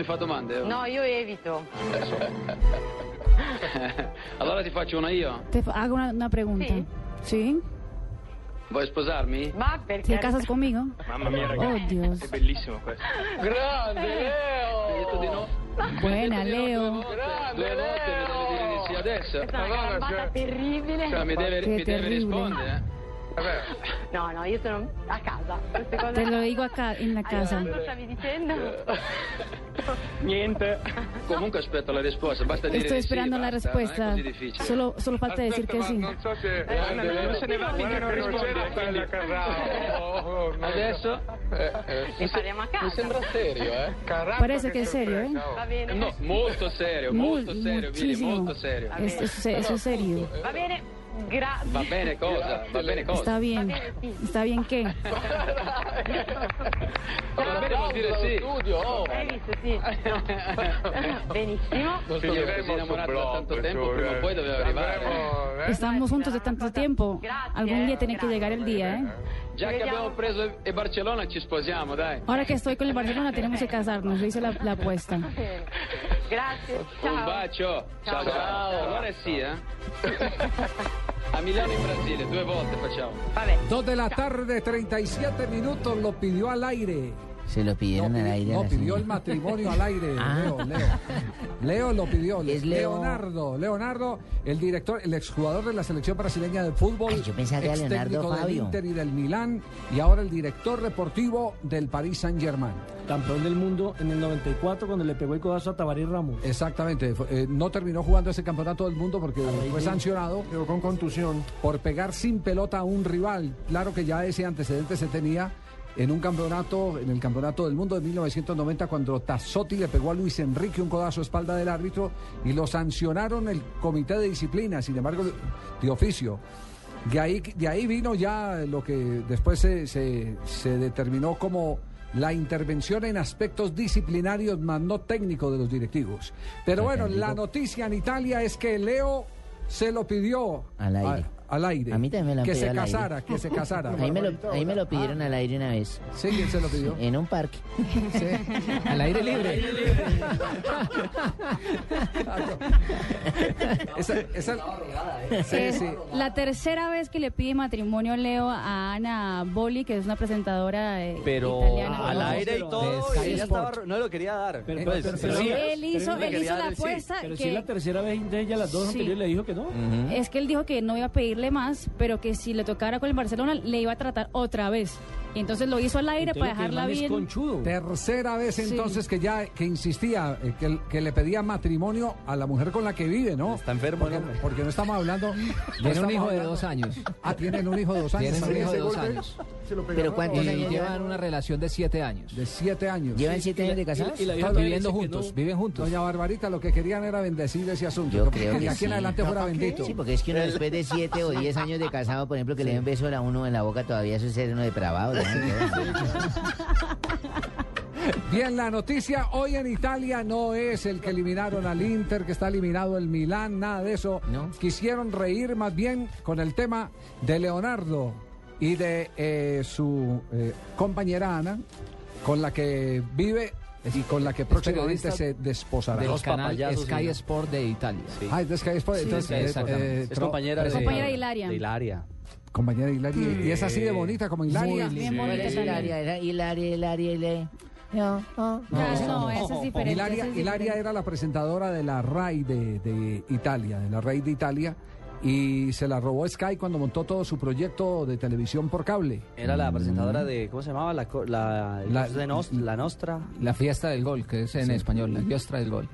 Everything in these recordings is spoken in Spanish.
Mi fa domande? No, io evito. allora ti faccio una io. Te fa- hago una, una pregunta. Sí. ¿Sí? Vuoi sposarmi? Ma perché? ¿Te casas conmigo? Mamma mia, Oh, ragazzi, Dios. è bellissimo questo. Grande Leo! Hai detto di no? Buena, Leo. Due volte mi deve dire di sì adesso. Questa è una gambata terribile. Cioè, mi deve, Che mi deve terribile. rispondere. No, no, io sono a casa. Queste cose Te lo digo acá en la casa. Allora, cosa stavi dicendo? Niente. Comunque aspetto la risposta, basta dire Estoy esperando la basta, respuesta. Non è così difficile. Solo, solo falta decir que sí. so se... non, non se ne va finché non risponde. quindi- Adesso? Ne parliamo a casa. serio, eh? Parece que es serio, ¿eh? Va bene. No, molto serio, molto serio, Vili, molto serio. Es- es- eso es serio. Va bene. Grazie. Va bene cosa? Va bene cosa? Está bien. ¿Está bien qué? Va bene vuol dire sì. Hai visto, sì. Benissimo. Così innamorato da tanto tempo, prima o poi doveva arrivare. Estamos juntos de tanto tiempo. Algún día tiene que llegar el día, ¿eh? Già che abbiamo preso e Barcellona ci sposiamo, dai. Ahora que estoy con el Barcelona tenemos que casarnos. Yo hice la, la apuesta. Grazie. Un bacio. Ciao ciao. Allora sì, eh? A Milano in Brasile, due volte facciamo. Vabbè. Dos de la tarde, 37 minutos, lo pidió al aire. Se lo pidieron no, al aire. no, pidió el matrimonio al aire, Ah. Leo, Leo. Leo lo pidió. Es Leo. Leonardo, Leonardo, el director, el exjugador de la selección brasileña de fútbol. Ay, yo pensaba que Leonardo técnico del Fabio. Inter y del Milán y ahora el director deportivo del Paris Saint-Germain. Campeón del mundo en el 94 cuando le pegó el codazo a Tabaré Ramos. Exactamente, fue- eh, no terminó jugando ese campeonato del mundo porque fue sancionado con contusión. por pegar sin pelota a un rival. Claro que ya ese antecedente se tenía en un campeonato, en el campeonato del mundo de 1990, cuando Tassotti le pegó a Luis Enrique un codazo a espalda del árbitro y lo sancionaron el comité de disciplina, sin embargo, de, oficio. De ahí, de ahí vino ya lo que después se, se- se determinó como la intervención en aspectos disciplinarios más no técnicos de los directivos. Pero bueno, la noticia en Italia es que Leo se lo pidió Al aire. a- al aire. A mí también me lo han Que pedido se al aire. casara, que se casara. Ahí me, lo, ahí me lo pidieron al aire una vez. Sí, ¿quién se lo pidió? En un parque. Al aire libre. esa, esa- sí, Es sí. la tercera vez que le pide matrimonio Leo a Ana Boli, que es una presentadora eh, Pero italiana. al No, aire y pero- todo, y ella estaba, no lo quería dar. Pero- Pues, pero- sí. pero- Él hizo, él hizo la sí. apuesta Pero si que es la tercera vez de ella, las dos Sí. anteriores le dijo que no. es que él dijo que no iba a más, pero que si le tocara con el Barcelona le iba a tratar otra vez. Y entonces lo hizo al aire Entonces, para dejarla bien. conchudo. Tercera vez Sí. entonces que ya que insistía, eh, que, que le pedía matrimonio a la mujer con la que vive, ¿no? Está enfermo, porque, ¿no? porque no estamos hablando. Tiene un hijo de dos años. Ah, tienen un hijo de dos años. Tienen un hijo de dos años. Pero ¿cuántos Y años llevan una relación de siete años. De siete años. ¿Llevan siete años de casados? Y la vieja Están todavía viviendo juntos, no. viven juntos. Doña Barbarita, lo que querían era bendecir ese asunto. Yo creo que que de aquí en adelante fuera bendito. Sí, porque es que uno después de siete o diez años de casado, por ejemplo, que le den beso a uno en la boca, todavía eso es ser uno depravado. Bien, la noticia hoy en Italia no es el que eliminaron al Inter, que está eliminado el Milán, nada de eso. No. Quisieron reír más bien con el tema de Leonardo y de eh, su eh, compañera Ana, con la que vive y con la que próximamente se desposará. Del canal Sky sí. Sport de Italia. Ah, es de Sky Sport, Sí, entonces, sí, eh, Es compañera de... Compañera de Hilaria. de Hilaria. Compañera de Hilaria. Y es así de bonita como Hilaria. Bien bonita ¿Cuál es. Hilaria? Era Hilaria, Hilaria, Hilaria. No, no, ese es diferente. Hilaria, es Hilaria diferente. era la presentadora de la RAI de, de Italia, de la RAI de Italia, y se la robó Sky cuando montó todo su proyecto de televisión por cable. Era la presentadora de, ¿cómo se llamaba? La, co- la, La- de Nos- la Nostra. La fiesta del gol, que es en Sí. español, la fiesta del gol.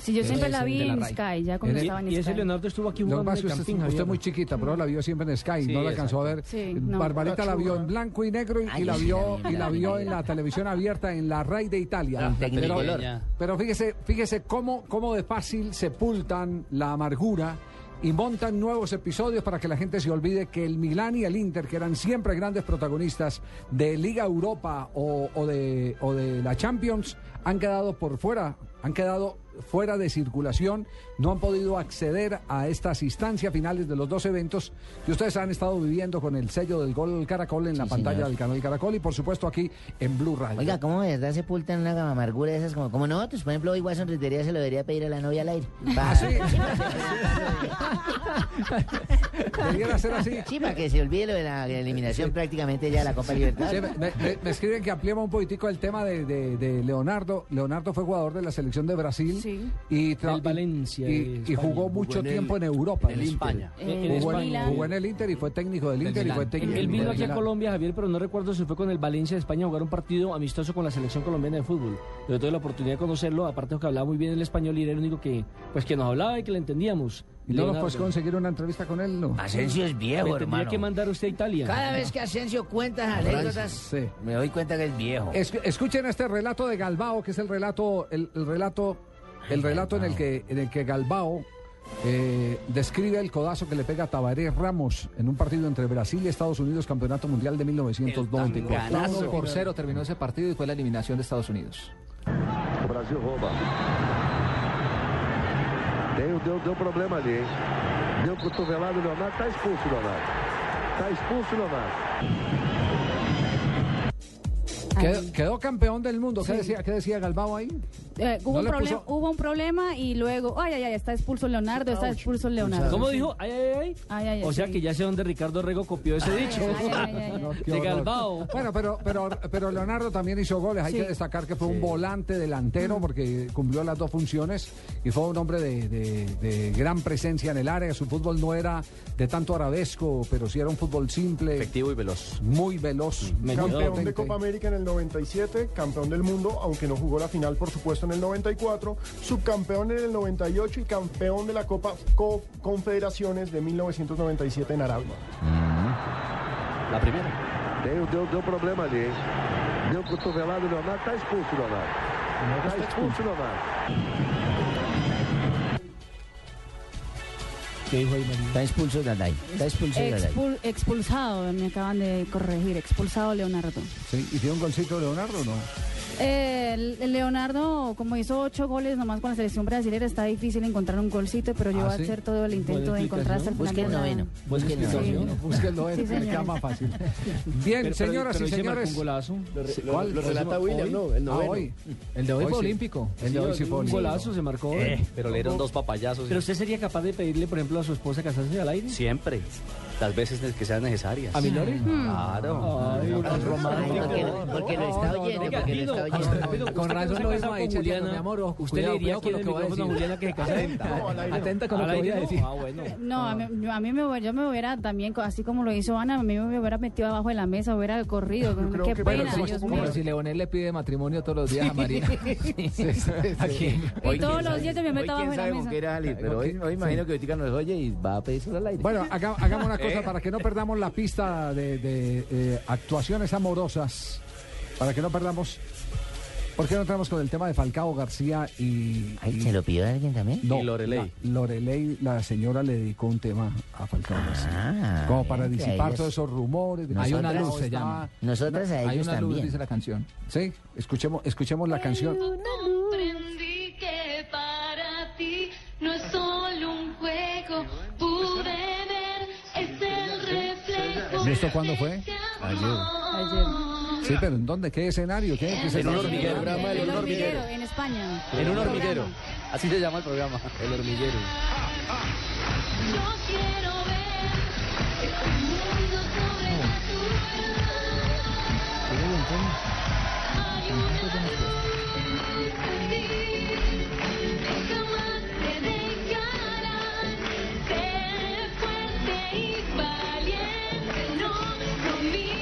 Sí, yo siempre la vi en. Sky, ya cuando estaba en Y ese Sky. Leonardo estuvo aquí jugando pasa en el que usted, camping, usted es muy chiquita, pero la vio siempre en Sky, Sí, no la alcanzó a ver. Sí, no. Barbarita la vio en blanco y negro y, Ay, y la vio y la la vi, vio en la televisión abierta en la RAI de Italia. Pero, fíjese, fíjese cómo, cómo de fácil sepultan la amargura y montan nuevos episodios para que la gente se olvide que el Milán y el Inter, que eran siempre grandes protagonistas de Liga Europa o, o de, o de la Champions, han quedado por fuera, han quedado fuera de circulación, no han podido acceder a estas instancias finales de los dos eventos que ustedes han estado viviendo con el sello del gol Caracol en la pantalla señor. del canal Caracol y por supuesto aquí en Blue Radio. Oiga, ¿cómo de verdad sepultan una amargura de esas? Como, como nosotros, por ejemplo, hoy Watson Rentería se lo debería pedir a la novia al aire. ¿Ah, sí? Debiera ser así. Sí, para que se olvide lo de la eliminación prácticamente ya de la Copa Libertad. Me, me- me escriben que ampliemos un poquitico el tema de, de- de Leonardo. Leonardo fue jugador de la selección de Brasil Sí. y, Del Valencia y, España. jugó mucho tiempo en Europa. en España. En- Eh, Jugó, en, Milan. jugó en el Inter y fue técnico del Inter y fue técnico Él vino aquí a. Colombia, Javier, pero no recuerdo si fue con el Valencia de España a jugar un partido amistoso con la selección colombiana de fútbol. Pero tuve la oportunidad de conocerlo, aparte de que hablaba muy bien el español y era el único que, pues, que nos hablaba y que le entendíamos. ¿Y no nos Leonardo. puedes conseguir una entrevista con él? No. Asensio es viejo, Me tendría hermano. que mandar usted a Italia. Cada vez que Asensio cuenta anécdotas, Sí. me doy cuenta que es viejo. Es- escuchen este relato de Galbao, que es el relato, el, el relato, el relato en el que, en el que Galbao eh, describe el codazo que le pega a Tabaré Ramos en un partido entre Brasil y Estados Unidos, campeonato mundial de 1994. Uno por cero terminó ese partido y fue la eliminación de Estados Unidos. O Brasil rouba. Deu, deu, deu problema ali, hein? Deu cotovelado o Leonardo. Tá expulso Leonardo. Tá expulso Leonardo. Quedó, quedó campeón del mundo. ¿Qué, Sí. decía, ¿Qué decía Galbao ahí? Eh, hubo, No un puso- hubo un problema y luego, ay, ay, ay, está expulso Leonardo, está expulso Leonardo. ¿Cómo dijo? Ay, ay, ay. Ay, ay, O sea sí. que ya sé dónde Ricardo Rego copió ese dicho. ay, ay, ay. No, De. Galbao. Bueno, pero, pero, pero Leonardo también hizo goles. Hay Sí. que destacar que fue un volante delantero porque cumplió las dos funciones y fue un hombre de, de- de gran presencia en el área. Su fútbol no era de tanto arabesco, pero sí era un fútbol simple, Efectivo y veloz. muy veloz. Me Campeón de. Copa América en el 97, campeón del mundo, aunque no jugó la final, por supuesto, en el 94, subcampeón en el 98 y campeón de la Copa Co- Confederaciones de 1997 en Arabia. La primera. Deu, deu, deu problema ali, hein? Deu cotovelado Leonardo. Tá expulso o Leonardo. Tá expulso o Leonardo. ¿Qué dijo ahí, María? Está expulso Dalai. Está expulso Dalai. Expul- expulsado, me acaban de corregir, expulsado Leonardo. Sí, ¿Y tiene un golcito Leonardo o no? Eh, el- el Leonardo, como hizo ocho goles nomás con la selección brasileña, está difícil encontrar un golcito, pero yo ¿Ah, voy a sí? hacer todo el intento de encontrar hasta el final. Busque el de la- noveno. Busque el noveno. explicación. Búsquenlo, eh, Sí, queda más fácil. Bien, Pero- señoras pero y hoy señores. un lo relata William, Hoy. ¿no? El Ah, noveno. hoy. El de hoy fue sí. olímpico. El de hoy sí fue un golazo se marcó. Pero le dieron dos papayazos. Pero usted sería capaz de pedirle, por ejemplo, a su esposa casarse al aire. Siempre. Las veces que sean necesarias. ¿A Milori? Claro. Ay, tan Ay, romántico. porque, porque lo está oyendo, porque lo está oyendo. Con razón se lo mismo ha dicho, Juliana, mi amor, ojo, ¿Usted cuidado, le diría cuidado con que lo que va a decir. Juliana que se? Atenta con lo ¿Al que voy a no? decir. Ah, bueno. No, a mí, yo, a mí me, hubiera- yo me hubiera también, co- así como lo hizo Ana, a mí me hubiera metido abajo de la mesa, hubiera corrido. creo Qué que- pena, Dios Como mío. si Leonel le pide matrimonio todos los días a María. ¿A quién? Y todos los días yo me meto abajo de la mesa. salir, pero hoy, hoy imagino que Vitica nos oye y va a pedirse al aire. Bueno, haga- hagamos una ¿Eh? Cosa para que no perdamos la pista de, de, eh, actuaciones amorosas. Para que no perdamos. ¿Por qué no entramos con el tema de Falcao García y. Ay, ¿Se lo pidió alguien también? No, Y Loreley. la- Loreley, la señora le dedicó un tema a Falcao García. Ah, como para disipar todos esos rumores. de Hay una luz, se está- llama. Nosotras a Hay ellos una luz, dice la canción. Sí, escuchemos, escuchemos la canción. Comprendí que para ti no es ¿Y esto cuándo fue? Ayer. Ayer. Sí, pero ¿en dónde? ¿Qué escenario? ¿Qué, qué En un escenario? hormiguero. Programa del En un hormiguero. hormiguero, en España. En un hormiguero. Así se llama el programa. El hormiguero. Yo quiero ver este mundo sobrenatural. Hay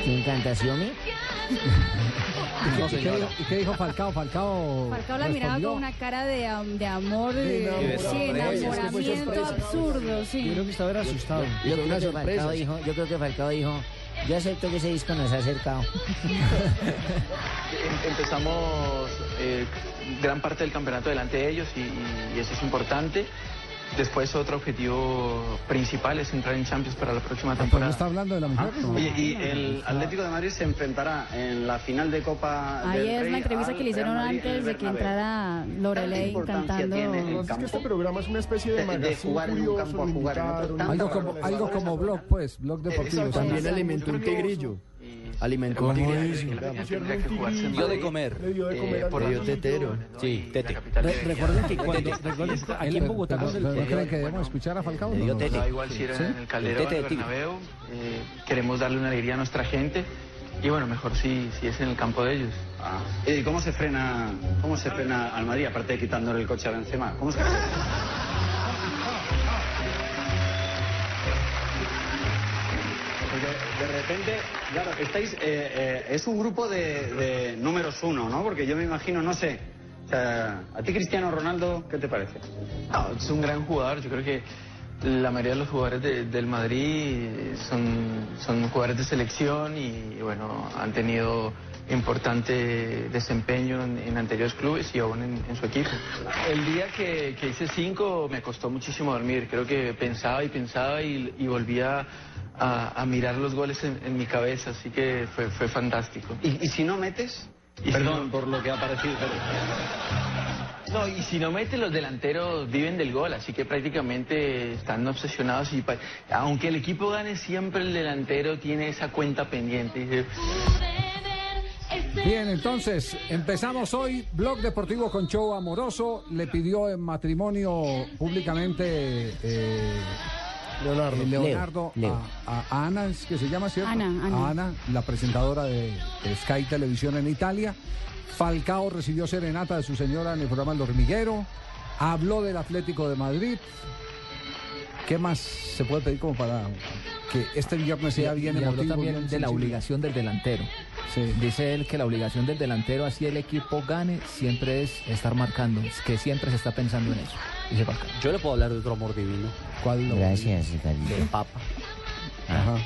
no mi ¿Quién canta Xiaomi? ¿Y qué- y qué, y qué dijo Falcao? Falcao, Falcao la miraba con una cara de, de amor, de, enamoramiento. sí, Es que fue enamoramiento absurdo, sí. Yo creo que estaba asustado. Yo creo, que Falcao dijo, yo creo que Falcao dijo, yo acepto que ese disco nos ha acercado. Em- Empezamos eh, gran parte del campeonato delante de ellos y, y eso es importante. Después otro objetivo principal es entrar en Champions para la próxima ¿Pero no temporada. está hablando de la mujer? No. Oye, y el Atlético de Madrid se enfrentará en la final de Copa Ahí del es Rey la entrevista que le hicieron antes de que entrara ¿Qué Lorelei cantando. es que este programa es una especie de de- jugar en un campo a jugar en otro Algo como, algo como blog, pues, blog deportivo. También alimentó un tigrillo. En Dio de comer. Le dio de eh, comer por los tetero. Sí, tete. recuerden que cuando, de- recuerden que aquí en Pero- Bogotá ¿No creen que debemos escuchar a Falcao? Le dio No. Da igual si era ¿Sí? en el Calderón Tete o. Bernabéu. eh, queremos darle una alegría a nuestra gente. Y bueno, mejor si, si es en el campo de ellos. Ah, ¿Y cómo se frena cómo se frena al Madrid, aparte de quitándole el coche a Benzema? ¿Cómo se frena? De repente, claro, estáis, eh, eh, es un grupo de, de números uno, ¿no? Porque yo me imagino, no sé, o sea, a ti Cristiano Ronaldo, ¿qué te parece? No, es un gran jugador. Yo creo que la mayoría de los jugadores de- del Madrid son, son jugadores de selección y bueno, han tenido importante desempeño en, en anteriores clubes y aún en, en su equipo. El día que, que hice cinco me costó muchísimo dormir. Creo que pensaba y pensaba y, y volvía a, a mirar los goles en, en mi cabeza, así que fue, fue fantástico. ¿Y, y si no metes? Y Perdón si- por lo que ha parecido. No, y si no mete, los delanteros viven del gol, así que prácticamente están obsesionados y pa- aunque el equipo gane, siempre el delantero tiene esa cuenta pendiente. Bien, entonces empezamos hoy. Blog Deportivo con show amoroso. Le pidió en matrimonio públicamente eh, Leonardo. eh, Leonardo Leo, Leo. A, a Ana, es que se llama, ¿cierto? Ana, Ana. A Ana, la presentadora de, de Sky Televisión en Italia. Falcao recibió serenata de su señora en el programa El Hormiguero. Habló del Atlético de Madrid. ¿Qué más se puede pedir como para que este viernes sea bien y habló emotivo? también bien de la obligación del delantero. Dice él que la obligación del delantero, así el equipo gane, siempre es estar marcando, es que siempre se está pensando en eso. Dice Falcao. Yo le puedo hablar de otro amor divino. ¿Cuál? Gracias, Ricardo. Del Papa. Ajá.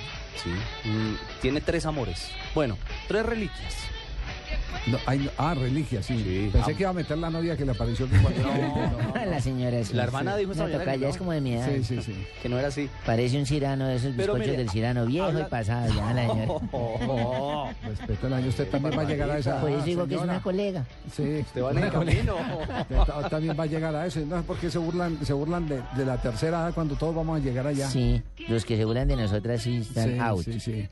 Sí. Mm, tiene tres amores. Bueno, tres reliquias. No, hay- ah, religia, sí. Pensé Ah. que iba a meter la novia que le apareció que cuando La señora sí. La hermana sí. dijo esta mañana que no. es como de mi edad. Sí, sí, sí. Que no era así. Parece un cirano de esos bizcochos mire, del cirano viejo habla- y pasado ya la señora. Respeto el año, usted también va a llegar a esa. Por eso digo que es una colega. Sí, Usted va en el camino. Usted ta- también va a llegar a eso. No sé por qué se burlan, se burlan de, de la tercera edad cuando todos vamos a llegar allá. Sí, los que se burlan de nosotras sí están Sí, out. sí, sí.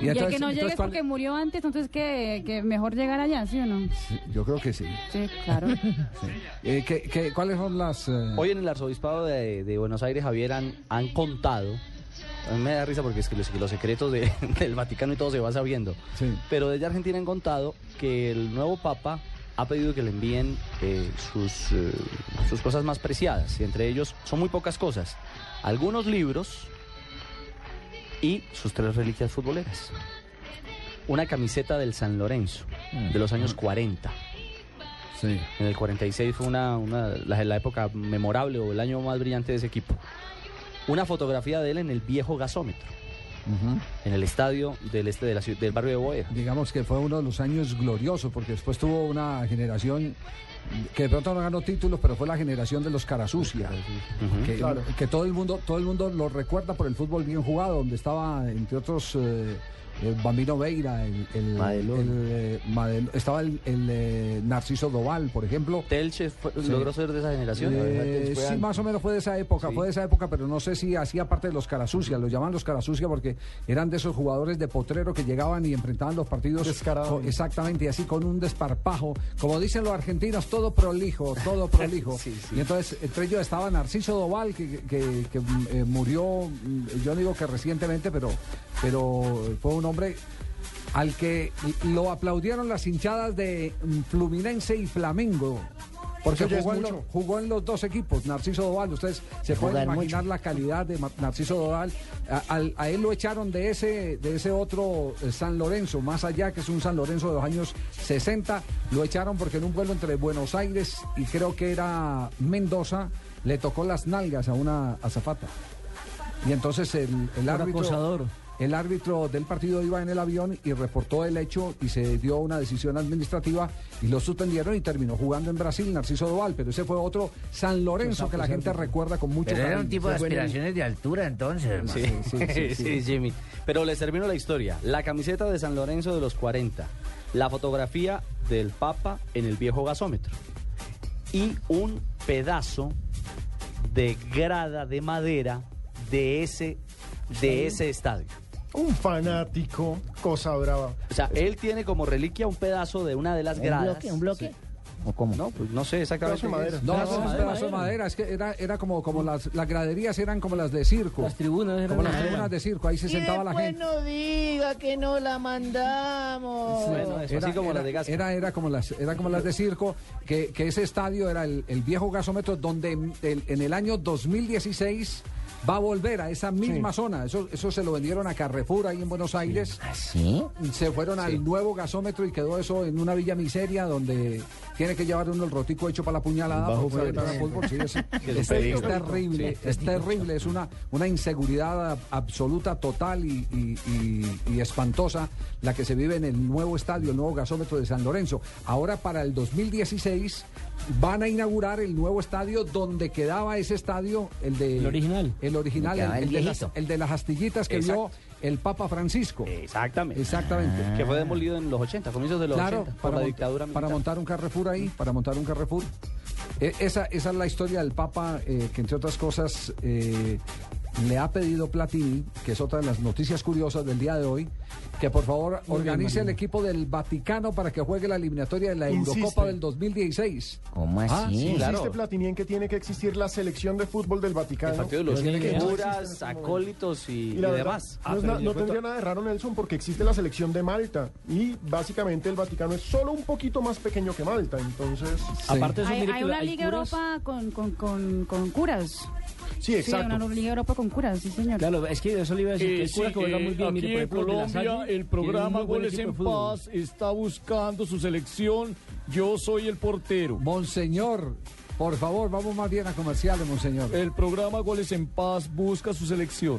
Y, el que no entonces, llegue es ¿cuál- porque murió antes, entonces que, que mejor llegar allá, ¿sí o no? Sí, Yo creo que sí. Sí, claro. Eh, ¿qué- qué- cuáles son las...? eh, Hoy en el arzobispado de, de Buenos Aires, Javier, han, han contado. A mí me da risa porque es que los, secretos de- del Vaticano y todo se va sabiendo. Sí. Pero desde Argentina han contado que el nuevo Papa ha pedido que le envíen eh, sus, eh, sus cosas más preciadas. Y entre ellos son muy pocas cosas. Algunos libros y sus tres reliquias futboleras. Una camiseta del San Lorenzo de los años 40. Sí. En el 46 fue una, una- la, la época memorable o el año más brillante de ese equipo. Una fotografía de él en el viejo gasómetro, en el estadio del este de la ciudad, del barrio de Boedo. digamos que fue uno de los años gloriosos, porque después tuvo una generación que de pronto no ganó títulos, pero fue la generación de los Carasucia, que, Claro. que todo el mundo todo el mundo lo recuerda por el fútbol bien jugado, donde estaba entre otros eh, el Bambino Veira, el, el- Madelón. el, eh, estaba el, el, eh, Narciso Doval, por ejemplo. Telche fue- Sí. logró ser de esa generación. Eh, Fue sí, antes. más o menos fue de esa época, Sí. fue de esa época, pero no sé si hacía parte de los Carasucia, los llaman los Carasucia porque eran de esos jugadores de potrero que llegaban y enfrentaban los partidos Descarados. con- exactamente, y así con un desparpajo, como dicen los argentinos, todo prolijo, todo prolijo. Sí, sí. Y entonces entre ellos estaba Narciso Doval, que, que- que, mm, eh, murió, mm, yo no digo que recientemente, pero, pero fue un hombre al que lo aplaudieron las hinchadas de mm, Fluminense y Flamengo. Porque jugó en, mucho. lo- jugó en los dos equipos, Narciso Doval. Ustedes se pueden imaginar mucho. la calidad de Narciso Doval. A, él lo echaron de ese, de ese otro eh, San Lorenzo, más allá que es un San Lorenzo de los años 60. Lo echaron porque en un vuelo entre Buenos Aires y creo que era Mendoza, le tocó las nalgas a una azafata. Y entonces el, el Un árbitro. acosador. El árbitro del partido iba en el avión y reportó el hecho y se dio una decisión administrativa y lo suspendieron y terminó jugando en Brasil Narciso Doval, pero ese fue otro San Lorenzo que la gente recuerda con mucho Pero era un cariño. tipo de aspiraciones de altura entonces, hermano. Sí, sí, sí, Jimmy. Pero les termino la historia. La camiseta de San Lorenzo de los 40, la fotografía del Papa en el viejo gasómetro y un pedazo de grada de madera de ese, de ese estadio. Un fanático, cosa brava. O sea, él tiene como reliquia un pedazo de una de las ¿Un gradas. bloque? ¿Un bloque? Sí. ¿O cómo? No, pues no sé exactamente. Pedazo de es. No, Pedazo no, de es madera. pedazo de madera, es que era, era como, como las, las graderías eran como las de circo. Las tribunas eran Como las madera. tribunas de circo, ahí se sentaba la gente. no diga que no la mandamos. Bueno, eso, así como era, las de Gasca. Era, era como las, era como las de circo, que, que ese estadio era el, el viejo gasómetro donde en el, en el año 2016 va a volver a esa misma zona. Eso, eso se lo vendieron a Carrefour ahí en Buenos Aires. ¿Sí? Se fueron al nuevo gasómetro y quedó eso en una villa miseria donde tiene que llevar uno el rotico hecho para la puñalada. Bajo para al fútbol. Sí, es, terrible, es terrible, es una, una inseguridad absoluta, total y, y- y- y espantosa la que se vive en el nuevo estadio, el nuevo gasómetro de San Lorenzo. Ahora para el 2016 van a inaugurar el nuevo estadio donde quedaba ese estadio, el de El original. el original, El de, las, viejito. el de las astillitas que vio el Papa Francisco. Exactamente. Exactamente. Que fue demolido en los 80, comienzos de los Claro, 80, por para, la dictadura para militar. montar un Carrefour ahí, para montar un Carrefour. Eh, esa, esa es la historia del Papa, eh, que entre otras cosas eh, le ha pedido Platini, que es otra de las noticias curiosas del día de hoy, que por favor Muy bien, organice el equipo del Vaticano para que juegue la eliminatoria de la Insiste. Eurocopa del 2016. ¿Cómo Ah, así? sí, claro. Insiste Platini en que tiene que existir la selección de fútbol del Vaticano. El partido de los que- curas, acólitos y, Y y la verdad, demás. no, es na- no tendría nada de raro, Nelson, porque existe la selección de Malta. Y básicamente el Vaticano es solo un poquito más pequeño que Malta. Entonces, Aparte de eso, Hay, mire hay que una hay Liga curas- Europa con, con, con, con curas. Sí, Sí, exacto. una Liga Europa con curas, sí, señor. Claro, es que eso le iba a decir. que hay curas que juegan muy bien. aquí Mire, por en ejemplo, de la Colombia el programa Goles en. Paz está buscando su selección. Yo soy el portero. Monseñor, por favor, vamos más bien a comerciales, Monseñor. El programa Goles en Paz busca su selección.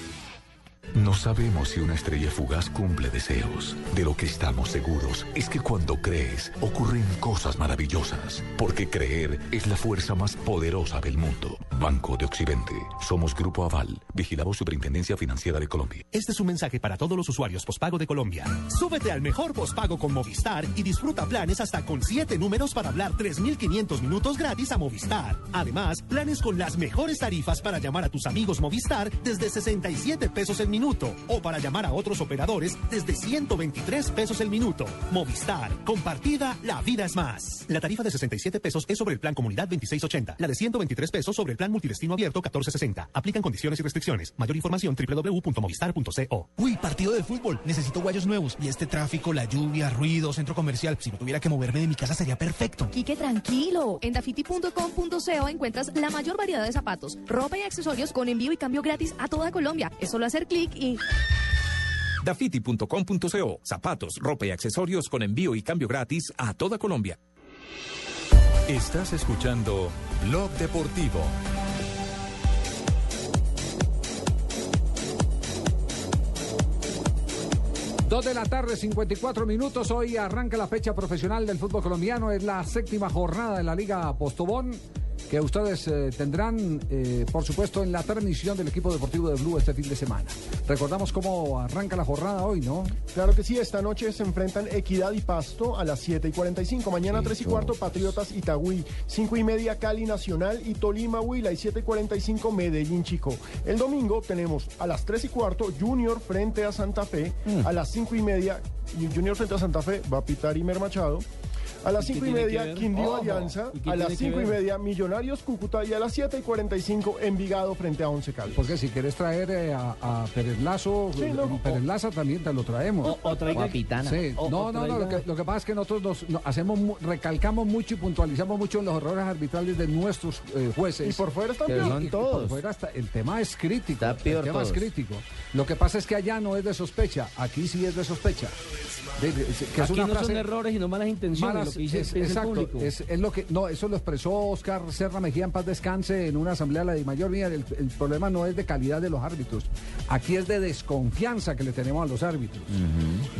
No sabemos si una estrella fugaz cumple deseos. De lo que estamos seguros es que cuando crees ocurren cosas maravillosas. Porque creer es la fuerza más poderosa del mundo. Banco de Occidente. Somos Grupo Aval. Vigilamos Superintendencia Financiera de Colombia. Este es un mensaje para todos los usuarios pospago de Colombia. Súbete al mejor pospago con Movistar y disfruta planes hasta con 7 números para hablar 3.500 minutos gratis a Movistar. Además, planes con las mejores tarifas para llamar a tus amigos Movistar desde 67 pesos el minuto o para llamar a otros operadores desde 123 pesos el minuto. Movistar, compartida, la vida es más. La tarifa de 67 pesos es sobre el plan Comunidad 2680. La de 123 pesos sobre el plan Multidestino Abierto 1460. Aplican condiciones y restricciones. Mayor información www.movistar.co. Uy, partido de fútbol. Necesito guayos nuevos. Y este tráfico, la lluvia, ruido, centro comercial. Si no tuviera que moverme de mi casa sería perfecto. Quique, tranquilo. En dafiti.com.co encuentras la mayor variedad de zapatos, ropa y accesorios con envío y cambio gratis a toda Colombia. Es solo hacer clic y... Dafiti.com.co. Zapatos, ropa y accesorios con envío y cambio gratis a toda Colombia. Estás escuchando Blog Deportivo. Dos de la tarde, 54 minutos. Hoy arranca la fecha profesional del fútbol colombiano. Es la séptima jornada de la Liga Postobón. Que ustedes eh, tendrán, eh, por supuesto, en la transmisión del equipo deportivo de Blue este fin de semana. Recordamos cómo arranca la jornada hoy, ¿no? Claro que sí, esta noche se enfrentan Equidad y Pasto a las 7 y 45. Mañana 3 y cuarto Patriotas Itagüí. 5 y media Cali Nacional y Tolima Huila. Y 7 y 45 Medellín Chico. El domingo tenemos a las 3 y cuarto Junior frente a Santa Fe. Mm. A las 5 y media Junior frente a Santa Fe va a pitar Imer Machado. A las ¿Y qué 5 y media? Quindío Ojo. Alianza. ¿Y qué A las tiene que 5 y media Millonarios Cúcuta. Y a las 7 y 45 Envigado frente a Once Caldas. Porque si quieres traer eh, a, a Pérez Lazo, Sí, no, eh, Pérez Laza también te lo traemos. O- o traiga- O a Pitana. Sí. O- no, o no, no. Lo que, lo que pasa es que nosotros nos, no- hacemos, recalcamos mucho y puntualizamos mucho en los errores arbitrales de nuestros eh, jueces. Y por fuera están Y- peor. y Son por todos. fuera está- el tema es crítico. peor el tema es todos. crítico. Lo que pasa es que allá no es de sospecha, aquí sí es de sospecha. De- de- que es Aquí una no son errores y no malas intenciones, Malas- lo que dice, es- exacto, público. es, es lo que no eso lo expresó Oscar Serra Mejía en paz descanse en una asamblea de la mayor mía el, el problema no es de calidad de los árbitros aquí es de desconfianza que le tenemos a los árbitros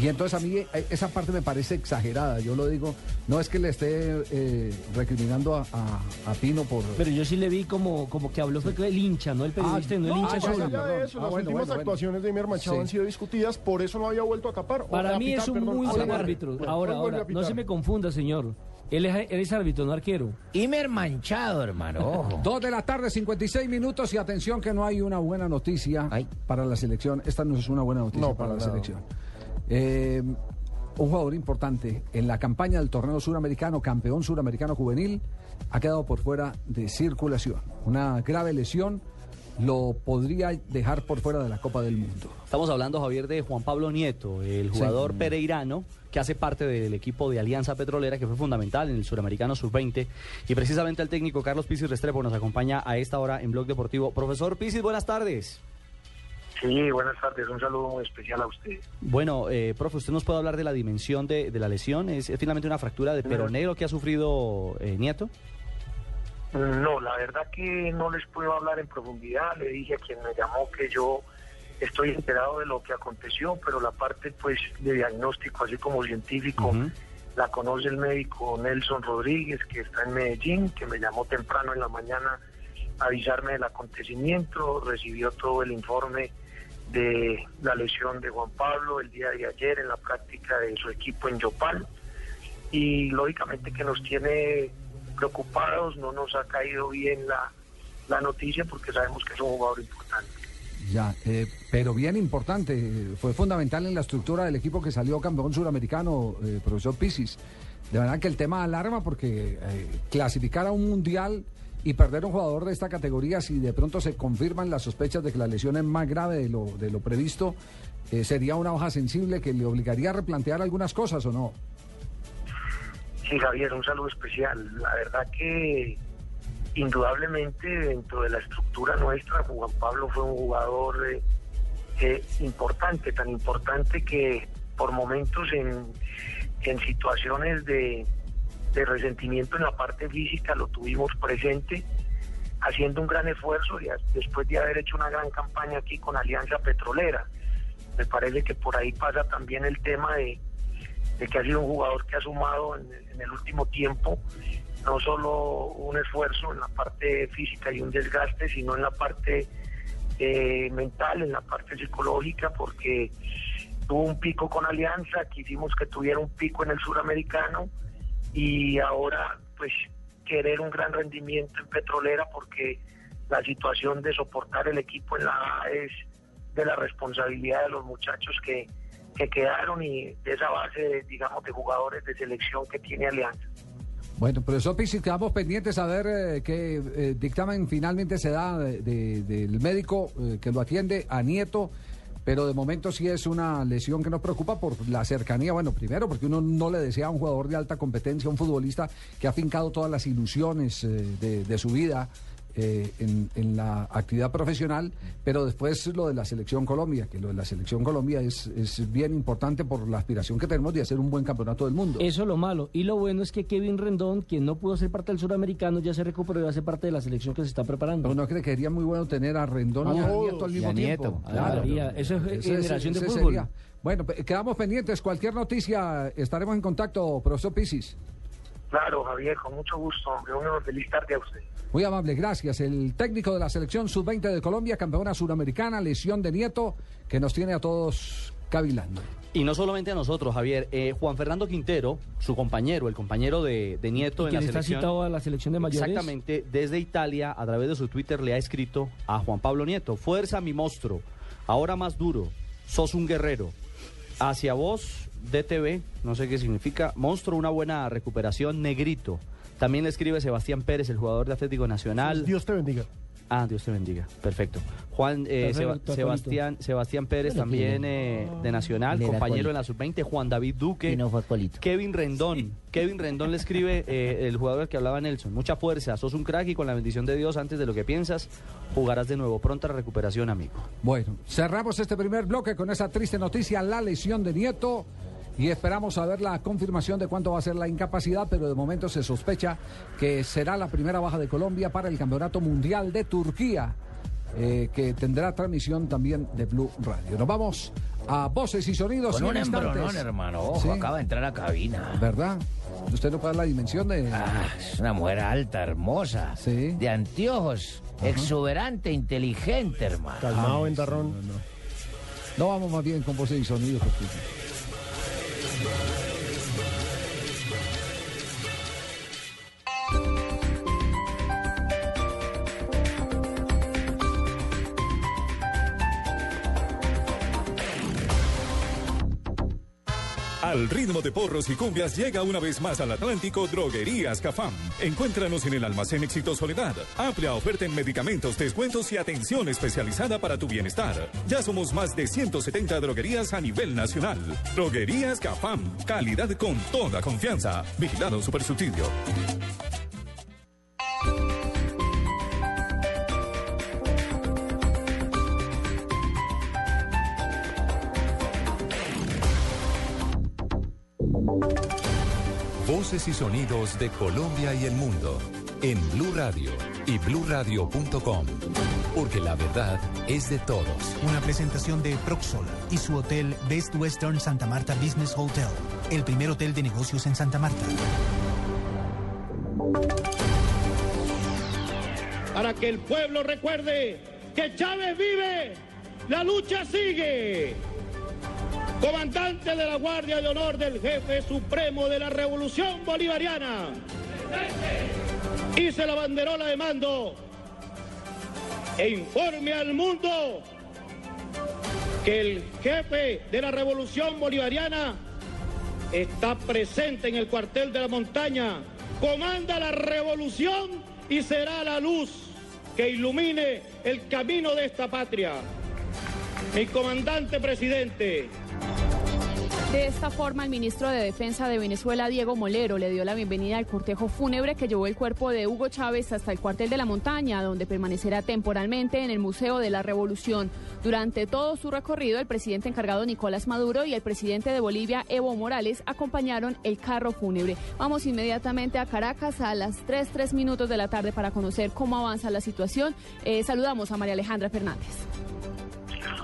y entonces a mí eh, esa parte me parece exagerada yo lo digo no es que le esté eh, recriminando a, a- a Pino por Pero yo sí le vi como, como que habló fue el hincha, no el periodista, y no el hincha más solo. allá de eso, Ah, las bueno, últimas bueno, bueno. actuaciones de Imer Machado Sí. han sido discutidas, por eso no había vuelto a tapar. o Para a mí pitar, es un perdón. Muy buen árbitro. Bueno, ahora, ahora, no se me confunda, señor. Él es, él es árbitro, no arquero. Imer manchado, hermano. Ojo. Dos de la tarde, 56 minutos y atención que no hay una buena noticia para la selección. Esta no es una buena noticia No, para, para la selección. Eh, un jugador importante en la campaña del torneo suramericano, campeón suramericano juvenil, ha quedado por fuera de circulación. Una grave lesión lo podría dejar por fuera de la Copa del Mundo. Estamos hablando, Javier, de Juan Pablo Nieto, el jugador pereirano que hace parte del equipo de Alianza Petrolera, que fue fundamental en el Suramericano Sub-20. Y precisamente el técnico Carlos Pisis Restrepo nos acompaña a esta hora en Blog Deportivo. Profesor Pisis, buenas tardes. Sí, buenas tardes. Un saludo muy especial a usted. Bueno, eh, profe, ¿usted nos puede hablar de la dimensión de, de la lesión? ¿Es, es finalmente una fractura de peroné lo que ha sufrido eh, Nieto? No, la verdad que no les puedo hablar en profundidad. Le dije a quien me llamó que yo estoy enterado de lo que aconteció, pero la parte pues de diagnóstico, así como científico, la conoce el médico Nelson Rodríguez, que está en Medellín, que me llamó temprano en la mañana a avisarme del acontecimiento, recibió todo el informe de la lesión de Juan Pablo el día de ayer en la práctica de su equipo en Yopal. Y lógicamente que nos tiene preocupados, no nos ha caído bien la, la noticia porque sabemos que es un jugador importante. Ya, eh, pero bien importante, fue fundamental en la estructura del equipo que salió campeón suramericano, eh, profesor Pisis. De verdad que el tema alarma porque eh, clasificar a un mundial y perder un jugador de esta categoría, si de pronto se confirman las sospechas de que la lesión es más grave de lo, de lo previsto, eh, sería una hoja sensible que le obligaría a replantear algunas cosas o no. Sí, Javier, un saludo especial. La verdad que indudablemente dentro de la estructura nuestra, Juan Pablo fue un jugador eh, eh, importante, tan importante que por momentos en, en situaciones de, de resentimiento en la parte física lo tuvimos presente, haciendo un gran esfuerzo y después de haber hecho una gran campaña aquí con Alianza Petrolera. Me parece que por ahí pasa también el tema de, de que ha sido un jugador que ha sumado en, el último tiempo no solo un esfuerzo en la parte física y un desgaste, sino en la parte eh, mental, en la parte psicológica, porque tuvo un pico con Alianza, quisimos que tuviera un pico en el suramericano y ahora pues querer un gran rendimiento en Petrolera porque la situación de soportar el equipo en la A es de la responsabilidad de los muchachos que, que quedaron y de esa base, digamos, de jugadores de selección que tiene Alianza. Bueno, profesor Pisis, quedamos pendientes a ver eh, qué eh, dictamen finalmente se da de- de- del médico eh, que lo atiende a Nieto, pero de momento sí es una lesión que nos preocupa por la cercanía. Bueno, primero porque uno no le desea a un jugador de alta competencia, un futbolista que ha fincado todas las ilusiones eh, de su vida. Eh, en, en la actividad profesional, pero después lo de la selección Colombia, que lo de la selección Colombia es, es bien importante por la aspiración que tenemos de hacer un buen campeonato del mundo. Eso es lo malo. Y lo bueno es que Kevin Rendón, quien no pudo ser parte del suramericano, ya se recuperó y va a ser parte de la selección que se está preparando. Pero no cree que sería muy bueno tener a Rendón y a. Nieto al Y mismo a tiempo. Nieto. Claro. Eso es Ese- generación de ese fútbol. sería. Bueno, pe- quedamos pendientes. Cualquier noticia estaremos en contacto, profesor Pisis. Claro, Javier, con mucho gusto, hombre. Una feliz tarde a usted. Muy amable, gracias. El técnico de la selección sub-20 de Colombia, campeona suramericana, lesión de Nieto, que nos tiene a todos cavilando. Y no solamente a nosotros, Javier. Eh, Juan Fernando Quintero, su compañero, el compañero de, de Nieto en la ¿Quién está selección. citado a la selección de mayores? Exactamente, desde Italia, a través de su Twitter, le ha escrito a Juan Pablo Nieto: Fuerza, mi monstruo. Ahora más duro. Sos un guerrero. Hacia vos, DTV, no sé qué significa. Monstruo, una buena recuperación. Negrito. También le escribe Sebastián Pérez, el jugador de Atlético Nacional. Dios te bendiga. Ah, Dios te bendiga. Perfecto. Juan eh, Seba-. Sebastián, Sebastián Pérez también eh, de Nacional, compañero en colita. la sub-20, Juan David Duque. Kevin Rendón. Kevin Rendón le escribe eh, el jugador al que hablaba Nelson. Mucha fuerza, sos un crack y con la bendición de Dios antes de lo que piensas, jugarás de nuevo. Pronta recuperación, amigo. Bueno, cerramos este primer bloque con esa triste noticia, la lesión de Nieto. Y esperamos saber la confirmación de cuánto va a ser la incapacidad, pero de momento se sospecha que será la primera baja de Colombia para el Campeonato Mundial de Turquía, eh, que tendrá transmisión también de Blue Radio. Nos vamos a voces y sonidos. Con un embronón, hermano. Ojo, Sí. acaba de entrar a cabina. ¿Verdad? Usted no puede dar la dimensión de. Ah, es una mujer alta, hermosa. De anteojos. Exuberante, inteligente, hermano. Calmado, ventarrón. No vamos más bien con voces y sonidos. porque- Burn. Al ritmo de porros y cumbias llega una vez más al Atlántico Droguerías Cafam. Encuéntranos en el almacén Éxito Soledad. Amplia oferta en medicamentos, descuentos y atención especializada para tu bienestar. Ya somos más de 170 droguerías a nivel nacional. Droguerías Cafam. Calidad con toda confianza. Vigilado Supersubsidio. Voces y sonidos de Colombia y el mundo en Blue Radio y bluradio.com, porque la verdad es de todos. Una presentación de Proxol y su hotel Best Western Santa Marta Business Hotel, el primer hotel de negocios en Santa Marta. para que el pueblo recuerde que Chávez vive, la lucha sigue. Comandante de la Guardia de Honor del Jefe Supremo de la Revolución Bolivariana. Hice la banderola de mando e informe al mundo que el jefe de la Revolución Bolivariana está presente en el cuartel de la montaña, comanda la revolución y será la luz que ilumine el camino de esta patria. Mi comandante presidente, De esta forma, el ministro de Defensa de Venezuela, Diego Molero, le dio la bienvenida al cortejo fúnebre que llevó el cuerpo de Hugo Chávez hasta el cuartel de la montaña, donde permanecerá temporalmente en el Museo de la Revolución. Durante todo su recorrido, el presidente encargado Nicolás Maduro y el presidente de Bolivia, Evo Morales, acompañaron el carro fúnebre. Vamos inmediatamente a Caracas a las 3, 3 minutos de la tarde para conocer cómo avanza la situación. Eh, saludamos a María Alejandra Fernández.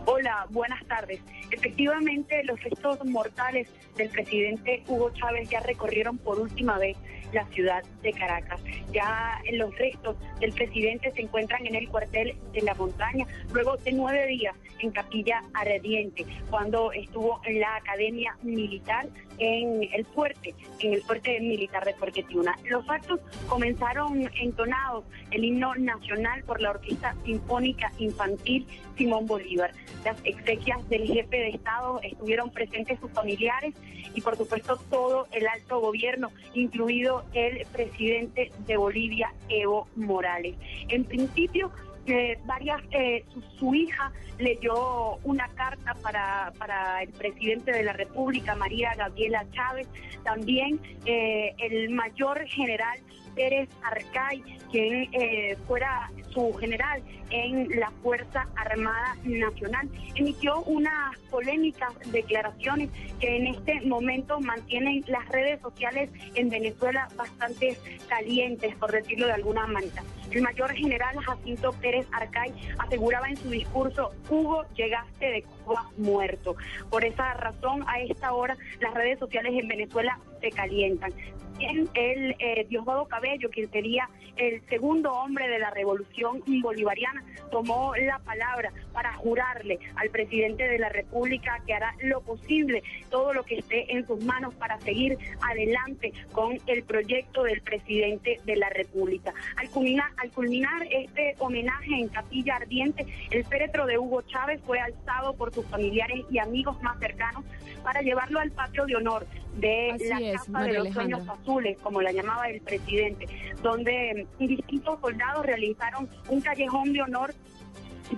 Hola, buenas tardes. Efectivamente, los restos mortales del presidente Hugo Chávez ya recorrieron por última vez la ciudad de Caracas. Ya los restos del presidente se encuentran en el cuartel de la montaña, luego de nueve días en Capilla Ardiente, cuando estuvo en la Academia Militar en el fuerte, en el fuerte militar de Puerto Tiuna. Los actos comenzaron entonados el himno nacional por la Orquesta Sinfónica Infantil Simón Bolívar. Las exequias del jefe de Estado estuvieron presentes sus familiares y por supuesto todo el alto gobierno, incluido el presidente de Bolivia, Evo Morales. En principio, eh, varias, eh, su, su hija leyó una carta para, para el presidente de la República, María Gabriela Chávez, también eh, el mayor general Pérez Arcay, quien eh, fuera su general en la Fuerza Armada Nacional, emitió unas polémicas declaraciones que en este momento mantienen las redes sociales en Venezuela bastante calientes, por decirlo de alguna manera. El mayor general Jacinto Pérez Arcay aseguraba en su discurso, Hugo, llegaste de Cuba muerto. Por esa razón, a esta hora, las redes sociales en Venezuela se calientan. También el eh, Diosdado Cabello, quien sería el segundo hombre de la revolución bolivariana, tomó la palabra para jurarle al presidente de la República que hará lo posible, todo lo que esté en sus manos para seguir adelante con el proyecto del presidente de la República. Al culminar, al culminar este homenaje en Capilla Ardiente, el féretro de Hugo Chávez fue alzado por sus familiares y amigos más cercanos para llevarlo al patio de honor de Así la es, Casa María de los Alejandra. Sueños Azules, como la llamaba el presidente, donde distintos soldados realizaron un callejón de honor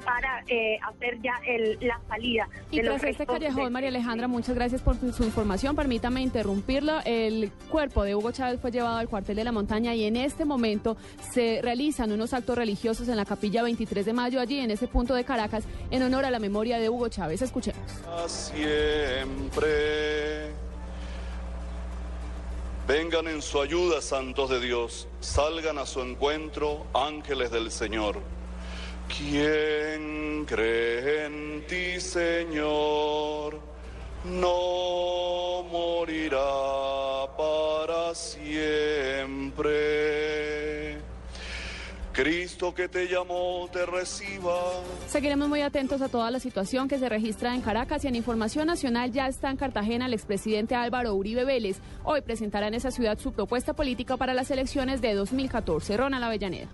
para eh, hacer ya el- la salida Y de los tras este restos callejón, de- María Alejandra, muchas gracias por su, su información. Permítame interrumpirlo. El cuerpo de Hugo Chávez fue llevado al cuartel de la montaña y en este momento se realizan unos actos religiosos en la capilla 23 de mayo, allí en ese punto de Caracas, en honor a la memoria de Hugo Chávez. Escuchemos. siempre. Vengan en su ayuda, santos de Dios, salgan a su encuentro, ángeles del Señor. ¿Quién cree en ti, Señor? No morirá para siempre. Cristo que te llamó te reciba. Seguiremos muy atentos a toda la situación que se registra en Caracas y en Información Nacional ya está en Cartagena el expresidente Álvaro Uribe Vélez. Hoy presentará en esa ciudad su propuesta política para las elecciones de 2014. Ronald Avellaneda.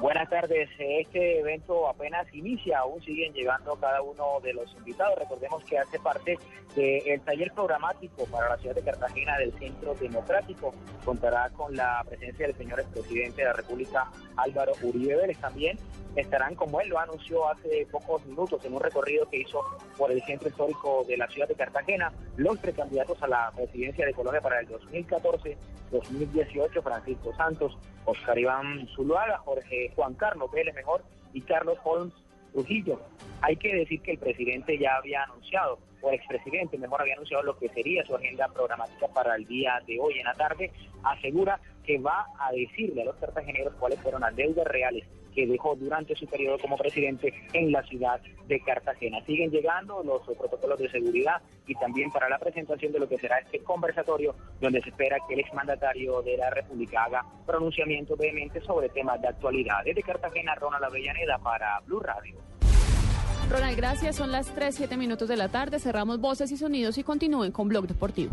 Buenas tardes. Este evento apenas inicia, aún siguen llegando cada uno de los invitados. Recordemos que hace parte del taller programático para la ciudad de Cartagena del Centro Democrático. Contará con la presencia del señor expresidente de la República, Álvaro Uribe Vélez. También estarán, como él lo anunció hace pocos minutos, en un recorrido que hizo por el centro histórico de la ciudad de Cartagena, los precandidatos a la presidencia de Colombia para el 2014-2018, Francisco Santos, Oscar Iván Zuluaga, Jorge Juan Carlos Vélez Mejor y Carlos Holmes Trujillo. Hay que decir que el presidente ya había anunciado, o el expresidente mejor había anunciado lo que sería su agenda programática para el día de hoy en la tarde. Asegura que va a decirle a los cartageneros cuáles fueron las deudas reales que dejó durante su periodo como presidente en la ciudad de Cartagena. Siguen llegando los protocolos de seguridad y también para la presentación de lo que será este conversatorio donde se espera que el exmandatario de la República haga pronunciamientos vehementes sobre temas de actualidad. Desde Cartagena, Ronald Avellaneda para Blue Radio. Ronald, gracias. Son las 3, 7 minutos de la tarde. Cerramos voces y sonidos y continúen con Blog Deportivo.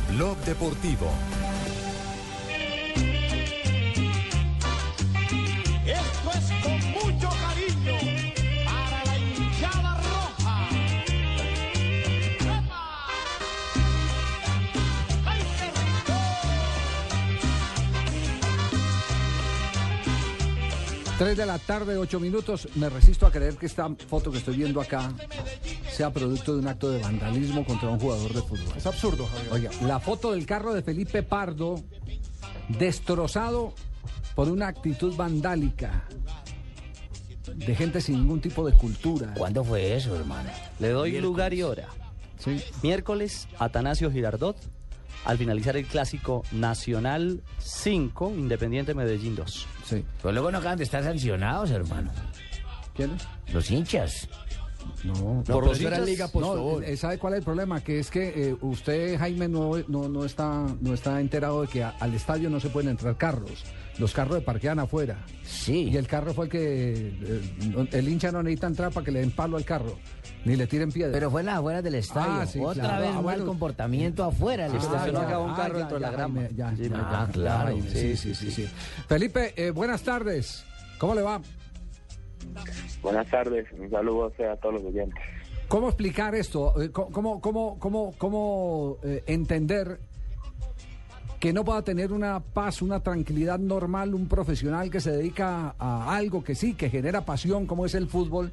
Blog Deportivo. Esto es con mucho cariño para la hinchada roja. Tres de la tarde, ocho minutos. Me resisto a creer que esta foto que estoy viendo acá sea producto de un acto de vandalismo contra un jugador de fútbol. Es absurdo, Javier. Oiga, la foto del carro de Felipe Pardo destrozado por una actitud vandálica de gente sin ningún tipo de cultura. ¿Cuándo fue eso, hermano? Le doy Miércoles. lugar y hora. Miércoles, Atanasio Girardot, al finalizar el clásico Nacional 5, Independiente Medellín 2. Sí. Pero luego no acaban de estar sancionados, hermano. ¿Quiénes? Los hinchas. No, Por era hinchas- Liga. No, eh, ¿Sabe cuál es el problema? Que es que eh, usted, Jaime, no, no, no, está, no está enterado de que a- al estadio no se pueden entrar carros. Los carros de parquean afuera. Sí. Y el carro fue el que. eh, no- el hincha no necesita entrar para que le den palo al carro. Ni le tiren piedra. Pero fue en las afueras del estadio. Ah, sí, Otra claro. vez Ah, mal bueno. comportamiento afuera del Ah, estadio. ya, ah, ya, ya, Jaime, ya, Sí, ya, ah, ya, claro. Jaime, sí, sí, sí, sí. Felipe, eh, buenas tardes. ¿Cómo le va? Buenas tardes, un saludo a todos los oyentes. ¿Cómo explicar esto? Eh, ¿Cómo, cómo, cómo, cómo eh, entender que no pueda tener una paz, una tranquilidad normal un profesional que se dedica a algo que sí, que genera pasión como es el fútbol,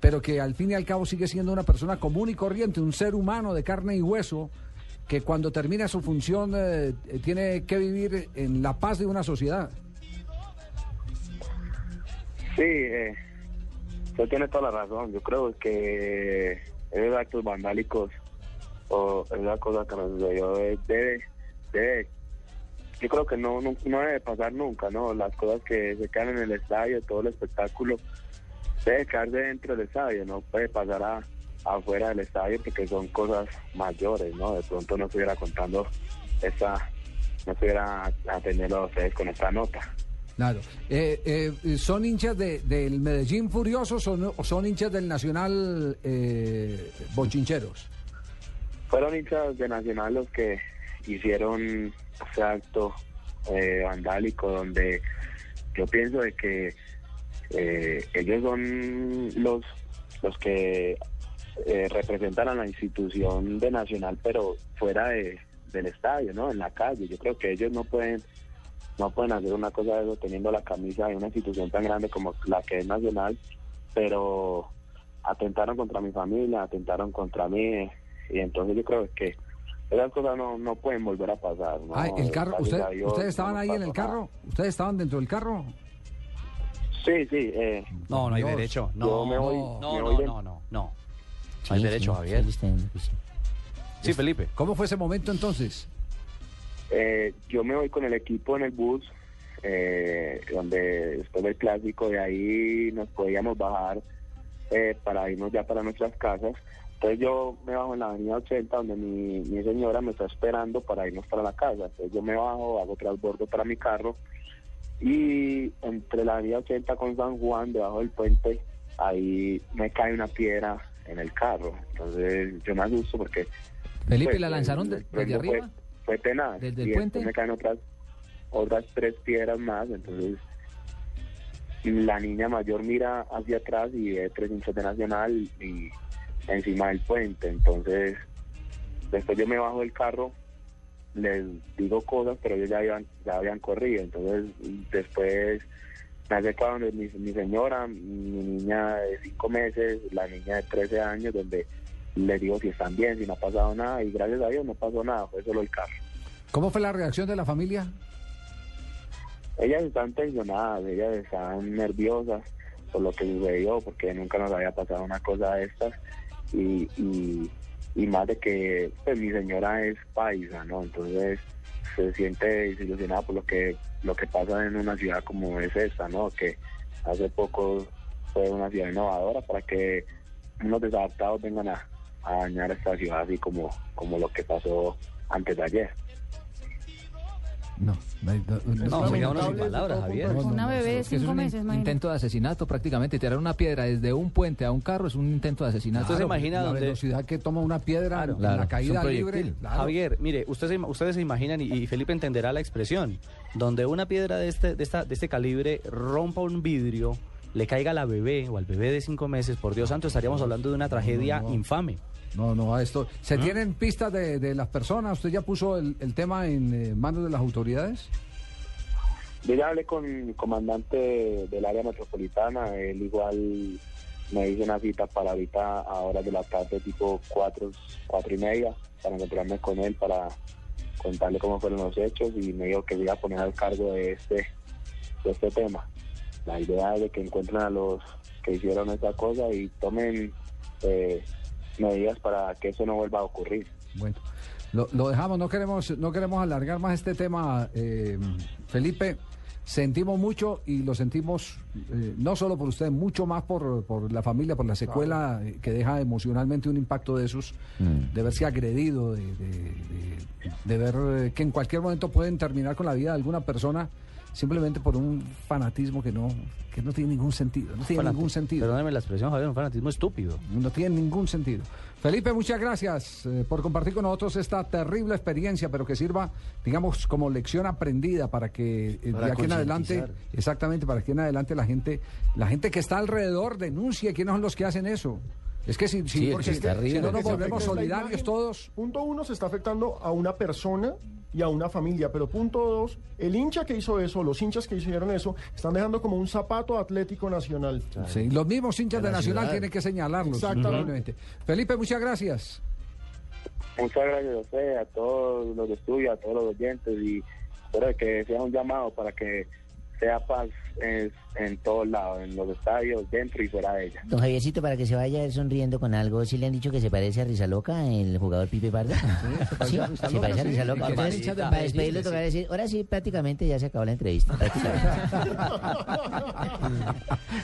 pero que al fin y al cabo sigue siendo una persona común y corriente, un ser humano de carne y hueso, que cuando termina su función eh, tiene que vivir en la paz de una sociedad. Sí, eh, tiene toda la razón. Yo creo que esos actos vandálicos o esa cosa que nos sucedió debe, debe, yo creo que no, no, no debe pasar nunca, ¿no? Las cosas que se quedan en el estadio, todo el espectáculo, debe quedarse dentro del estadio, no puede pasar a, afuera del estadio porque son cosas mayores, ¿no? De pronto no estuviera contando esa, no estuviera atendiendo a ustedes con esta nota. Claro. Eh, eh, ¿Son hinchas de, del Medellín Furiosos o, no- son hinchas del Nacional eh, Bochincheros? Fueron hinchas de Nacional los que hicieron ese acto eh, vandálico donde yo pienso de que eh, ellos son los los que eh, representan a la institución de Nacional pero fuera de, del estadio, ¿no? En la calle. Yo creo que ellos no pueden no pueden hacer una cosa de eso teniendo la camisa de una institución tan grande como la que es Nacional, pero atentaron contra mi familia, atentaron contra mí, y entonces yo creo que esas cosas no, no pueden volver a pasar. ¿no? Ah, el carro, usted- Dios, ¿ustedes estaban no ahí en el nada. carro? ¿Ustedes estaban dentro del carro? Sí, sí. Eh, No, no hay Dios. derecho. Yo No, me voy- no, me no, voy de- no, no, no. No hay derecho, Javier. Sí, Felipe. ¿Cómo fue ese momento entonces? Eh, yo me voy con el equipo en el bus, eh, donde después del clásico de ahí nos podíamos bajar eh, para irnos ya para nuestras casas. Entonces yo me bajo en la avenida 80, donde mi, mi señora me está esperando para irnos para la casa. Entonces yo me bajo, hago transbordo para mi carro y entre la avenida 80 con San Juan, debajo del puente, ahí me cae una piedra en el carro. Entonces yo me asusto porque... Felipe, pues, ¿la lanzaron de- desde fue- arriba? Fue tenaz. ¿Desde el y después puente? me caen otras, otras tres piedras más, entonces la niña mayor mira hacia atrás y ve tres hinchas de Nacional y encima del puente, entonces después yo me bajo del carro, les digo cosas, pero ellos ya habían, ya habían corrido, entonces después me acerco donde mi, mi señora, mi niña de cinco meses, la niña de 13 años, donde les digo si están bien, si no ha pasado nada, y gracias a Dios no pasó nada, fue solo el carro. ¿Cómo fue la reacción de la familia? Ellas están tensionadas, ellas están nerviosas por lo que sucedió, porque nunca nos había pasado una cosa de estas, y, y, y más de que pues mi señora es paisa, ¿no? Entonces se siente desilusionada por lo que lo que pasa en una ciudad como es esta, ¿no? Que hace poco fue una ciudad innovadora para que unos desadaptados vengan a, a dañar esta ciudad así como, como lo que pasó antes de ayer. No, No, se quedaron sin palabras, Javier. Una bebé de cinco un in- meses, imagínate. intento de asesinato prácticamente. Tirar una piedra desde un puente a un carro es un intento de asesinato. ¿Usted se imagina la velocidad que toma una piedra en claro, la caída un libre. Javier, mire, ustedes, se- ustedes se imaginan, y, y Felipe entenderá la expresión, donde una piedra de este, de, esta, de este calibre rompa un vidrio, le caiga a la bebé o al bebé de cinco meses, por Dios santo, estaríamos hablando de una tragedia no. infame. No, no, a esto. ¿Se ¿Ah? tienen pistas de, de las personas? ¿Usted ya puso el, el tema en eh, manos de las autoridades? Yo ya hablé con el comandante del área metropolitana, él igual me hizo una cita para ahorita a horas de la tarde, tipo cuatro, cuatro y media, para encontrarme con él, para contarle cómo fueron los hechos y me dijo que iba a poner al cargo de este, de este tema. La idea es de que encuentren a los que hicieron esta cosa y tomen eh, medidas para que eso no vuelva a ocurrir. Bueno, lo, lo dejamos, no queremos, no queremos alargar más este tema, eh, Felipe. Sentimos mucho y lo sentimos eh, no solo por usted, mucho más por, por la familia, por la secuela que deja emocionalmente un impacto de esos, de verse agredido, de, de- de- de ver eh, que en cualquier momento pueden terminar con la vida de alguna persona simplemente por un fanatismo que no, que no tiene ningún sentido. No tiene Fanati- ningún sentido. Perdóneme la expresión, Javier, un fanatismo estúpido. No tiene ningún sentido. Felipe, muchas gracias eh, por compartir con nosotros esta terrible experiencia, pero que sirva, digamos, como lección aprendida para que eh, Para de aquí en adelante, exactamente, para que en adelante la gente, la gente que está alrededor denuncie quiénes son los que hacen eso. Es que si, si- Sí, porque es es que terrible. si no nos volvemos solidarios imagen. todos. Punto uno, se está afectando a una persona y a una familia. Pero punto dos, el hincha que hizo eso, los hinchas que hicieron eso, están dejando como un zapato Atlético Nacional. Sí, los mismos hinchas De Nacional ciudad. tienen que señalarlos. Exactamente. Felipe, muchas gracias. Muchas gracias a usted, a todos los de estudio, a todos los oyentes y espero que sea un llamado para que sea paz en, en todos lados, en los estadios, dentro y fuera de ella. Don Javiercito, para que se vaya sonriendo con algo, ¿sí le han dicho que se parece a Rizaloca, el jugador Pipe Pardo? Sí, se parece a Rizaloca. Entonces, para despedirlo, toca decir, ahora sí, prácticamente ya se acabó la entrevista.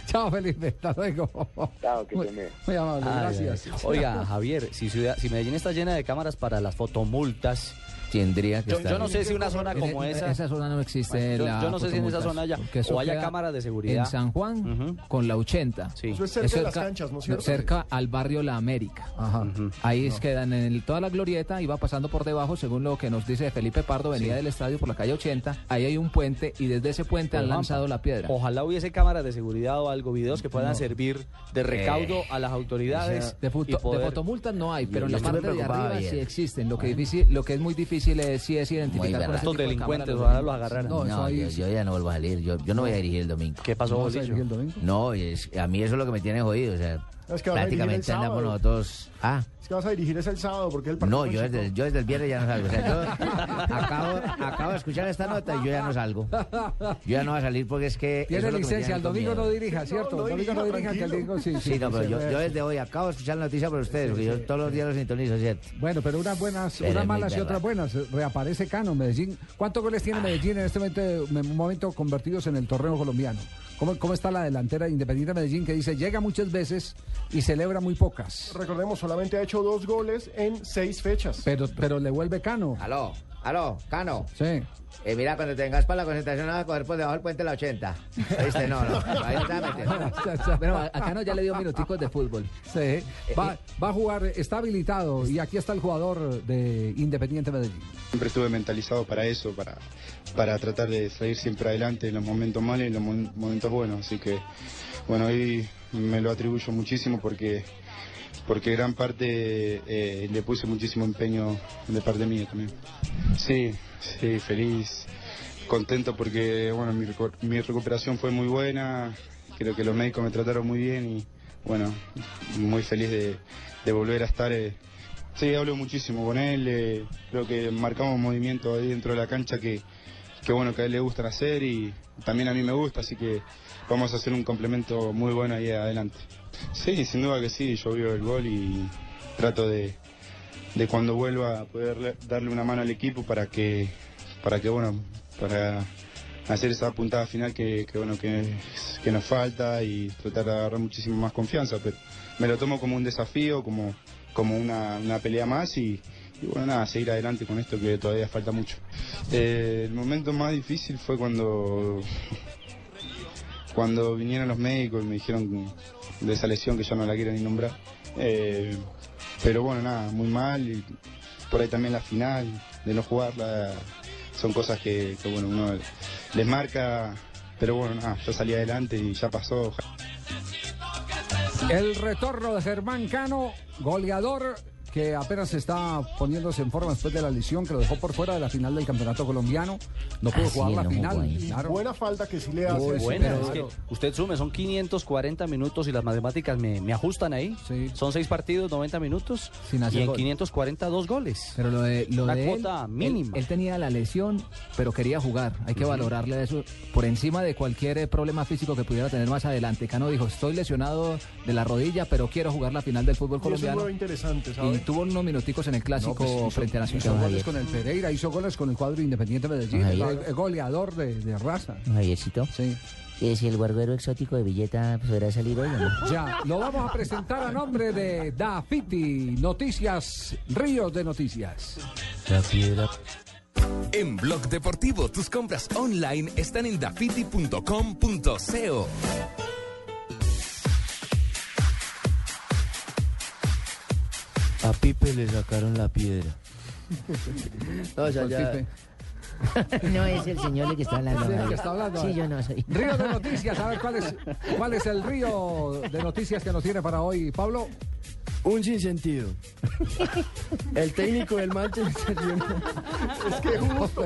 Chao, Felipe. Hasta luego. Chao, que muy, me... muy amable, Ay, gracias. ay, ay. Oiga, Javier, si, ciudad- si Medellín está llena de cámaras para las fotomultas, Tendría que yo, estar. yo no sé si una zona como En- esa... Esa zona no existe. Bueno, yo- la yo no sé si en esa zona haya- o haya cámaras de seguridad. En San Juan, con la 80. Eso es cerca de las canchas, ¿no es cierto? Cerca al barrio La América. Ahí es quedan en el- toda la glorieta y va pasando por debajo, según lo que nos dice Felipe Pardo, venía Sí. del estadio por la calle 80. Ahí hay un puente y desde ese puente han lanzado la piedra. Ojalá hubiese cámaras de seguridad o algo, videos que puedan No. servir de recaudo Eh, a las autoridades. De, foto- poder- de fotomultas no hay, pero en la parte de arriba sí existen. Lo que, difícil, lo que es muy difícil es, sí es identificar con de delincuentes, ojalá los agarraran. No, No, yo, yo ya no vuelvo a salir. Yo, yo no voy a dirigir el domingo. ¿Qué pasó, ¿No el domingo? No, es, a mí eso es lo que me tiene jodido. O sea, Es que prácticamente andamos sábado. nosotros. Ah, Que vas a dirigir es el sábado porque el partido no, yo desde, el- yo desde el viernes ya no salgo. O sea, yo acabo, acabo de escuchar esta nota y yo ya no salgo. Yo ya no voy a salir porque es que. Tiene licencia, el domingo no dirija, ¿cierto? No, no el domingo no dirija, que el domingo sí. Sí, no, pero sí, yo, desde hoy acabo de escuchar la noticia por ustedes, porque yo todos los días los sintonizo, ¿cierto? Bueno, pero unas buenas, Pero unas malas y otras buenas. Reaparece Cano, Medellín. ¿Cuántos goles tiene Medellín en este momento, momento convertidos en el torneo colombiano? ¿Cómo, ¿Cómo está la delantera de Independiente Medellín que dice llega muchas veces y celebra muy pocas? Recordemos, solamente ha hecho dos goles en seis fechas. Pero, pero le vuelve Cano. Aló, aló, Cano. Sí. Eh, mira, cuando te vengas para la concentración, vas a coger por debajo del puente de la 80. ¿Viste? No, no, ahí vas a meter. Bueno, a- acá no ya le dio minuticos de fútbol. Sí. Va, va a jugar, está habilitado y aquí está el jugador de Independiente Medellín. Siempre estuve mentalizado para eso, para, para tratar de salir siempre adelante en los momentos malos y en los momentos buenos. Así que, bueno, hoy me lo atribuyo muchísimo porque, porque gran parte eh, le puse muchísimo empeño de parte mía también. Sí, sí, feliz, contento porque, bueno, mi, mi recuperación fue muy buena, creo que los médicos me trataron muy bien y, bueno, muy feliz de, de volver a estar. eh, Sí, hablo muchísimo con él, eh, creo que marcamos movimientos ahí dentro de la cancha que, que bueno, que a él le gustan hacer y también a mí me gusta, así que vamos a hacer un complemento muy bueno ahí adelante. Sí, sin duda que sí, yo veo el gol y trato de, de cuando vuelva a poder darle una mano al equipo para que, para que bueno, para hacer esa puntada final que, que, bueno que, que nos falta y tratar de agarrar muchísimo más confianza, pero me lo tomo como un desafío, como, como una, una pelea más y, y bueno nada, seguir adelante con esto que todavía falta mucho. Eh, el momento más difícil fue cuando cuando vinieron los médicos y me dijeron de esa lesión que ya no la quiero ni nombrar. Eh, pero bueno, nada, muy mal. Y por ahí también la final, de no jugarla, son cosas que, que, bueno, uno les marca. Pero bueno, nada, yo salí adelante y ya pasó. El retorno de Germán Cano, goleador que apenas está poniéndose en forma después de la lesión que lo dejó por fuera de la final del campeonato colombiano. No pudo Ah, jugar sí, la no final. claro. Buena falta que sí le hace. Muy sí, buena, claro. es que usted sume, son 540 minutos y las matemáticas me, me ajustan ahí. Son seis partidos, 90 minutos Sin hacer y en gol. 540 dos goles. Pero lo de, lo Una de él, cuota él- mínima. Él, tenía la lesión, pero quería jugar. Hay que Ujú. valorarle eso por encima de cualquier eh, problema físico que pudiera tener más adelante. Cano dijo, estoy lesionado de la rodilla, pero quiero jugar la final del fútbol Y eso es colombiano. muy interesante, Y ¿sabes? Tuvo unos minuticos en el clásico No, pues hizo- frente a hizo Nacional. goles con el Pereira, hizo goles con el cuadro Independiente Medellín, Ajá, el, goleador de, de raza. Javiercito. Sí. ¿Y si el guarguero exótico de Villeta podrá salir hoy o no? Ya, lo vamos a presentar a nombre de Dafiti, Noticias, Ríos de Noticias. La piedra. En Blog Deportivo, tus compras online están en dafiti.com.co. A Pipe le sacaron la piedra. No, ya, ¿Cuál ya. Pipe? no es el señor el que está hablando. Sí, el que está hablando. Sí, yo no soy. Río de Noticias, a ver cuál es, cuál es el río de noticias que nos tiene para hoy, Pablo. Un sinsentido. El técnico del Manchester United. Es que justo,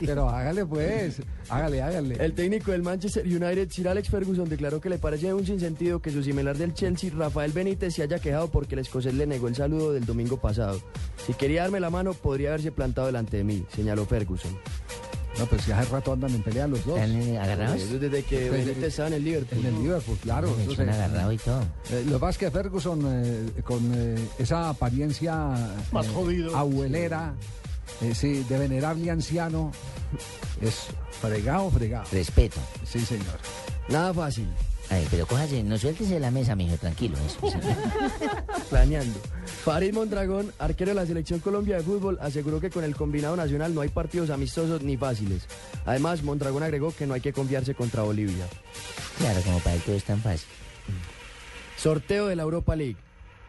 Pero hágale pues, hágale, hágale. El técnico del Manchester United, Sir Alex Ferguson, declaró que le parece un sinsentido que su similar del Chelsea, Rafael Benítez, se haya quejado porque el escocés le negó el saludo del domingo pasado. Si quería darme la mano, podría haberse plantado delante de mí, señaló Ferguson. No, pues si hace rato andan en pelea los dos. ¿Están eh, agarrados? Desde que Pues, Benítez estaba en el Liverpool. En el Liverpool, claro. Me entonces, suena agarrado y todo. eh, lo que pasa es que Ferguson, eh, con eh, esa apariencia Más eh, jodido. abuelera, eh, sí, de venerable anciano, es fregado, fregado. Respeto. Sí, señor. Nada fácil. Ay, pero cójase, no suéltese de la mesa, mijo, tranquilo. Eso. Planeando. Farid Mondragón, arquero de la Selección Colombia de Fútbol, aseguró que con el combinado nacional no hay partidos amistosos ni fáciles. Además, Mondragón agregó que no hay que confiarse contra Bolivia. Claro, como para él todo es tan fácil. Sorteo de la Europa League.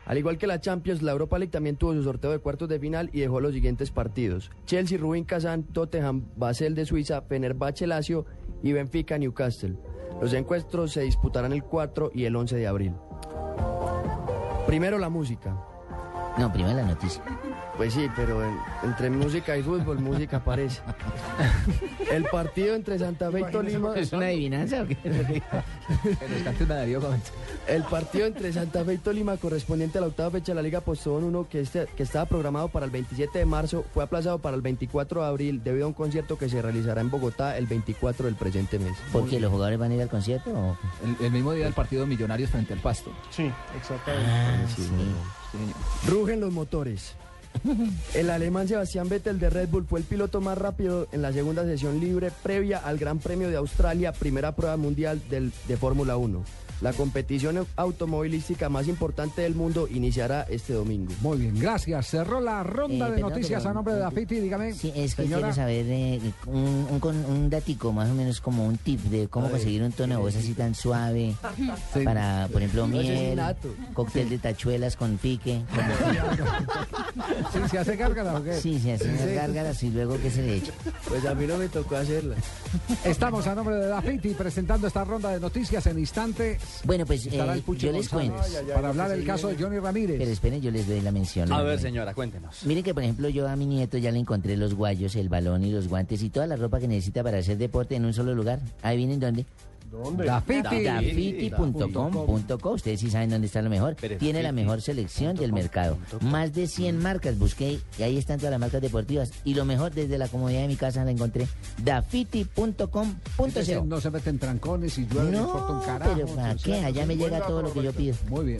Al igual que la Champions, la Europa League también tuvo su sorteo de cuartos de final y dejó los siguientes partidos. Chelsea, Rubin Kazan, Tottenham, Basel de Suiza, Fenerbahce Lazio y Benfica Newcastle. Los encuentros se disputarán el 4 y el 11 de abril. Primero la música. No, primero la noticia. Pues sí, pero en- entre música y fútbol, música aparece. El partido entre Santa Fe y Tolima. ¿Es una adivinanza o qué? El partido entre Santa Fe y Tolima, correspondiente a la octava fecha de la Liga Postobón 1, que, este, que estaba programado para el 27 de marzo, fue aplazado para el 24 de abril debido a un concierto que se realizará en Bogotá el 24 del presente mes. ¿Por qué los jugadores van a ir al concierto? o qué? El, el mismo día del partido de Millonarios frente al Pasto. Sí, exactamente. Ah, sí. Rugen los motores. El alemán Sebastián Vettel de Red Bull fue el piloto más rápido en la segunda sesión libre previa al Gran Premio de Australia, primera prueba mundial del- de Fórmula 1. La competición automovilística más importante del mundo iniciará este domingo. Muy bien, gracias. Cerró la ronda Eh, de perdón, noticias pero- a nombre de Dafiti, dígame. Sí, es que señora. quiero saber eh, un, un, datico, más o menos como un tip de cómo conseguir un tono de voz así tan suave Sí. para, por ejemplo, No, ese es miel, cóctel de tachuelas con pique. Sí, ¿Se hace gárgara o qué? Sí, se hacen unas gárgaras y luego ¿qué se le echa? Pues a mí no me tocó hacerla. Estamos a nombre de Dafiti presentando esta ronda de noticias en instantes. Bueno, pues Estará eh, el Pucho yo les González cuento. para hablar del caso de Johnny Ramírez. Pero esperen, yo les doy la mención. A la ver, señora, cuéntenos. Miren que, por ejemplo, yo a mi nieto ya le encontré los guayos, el balón y los guantes y toda la ropa que necesita para hacer deporte en un solo lugar. Adivinen dónde. ¿Dónde? Dafiti. Dafiti.com.co. Ustedes sí saben dónde está lo mejor. Pero Tiene la mejor selección del mercado. Más de 100 marcas busqué y ahí están todas las marcas deportivas. Y lo mejor, desde la comodidad de mi casa la encontré. Dafiti.com.co. No se meten trancones y llueve, no importa un No, carajo. pero ¿para qué? Allá me llega todo lo que yo pido. Muy bien.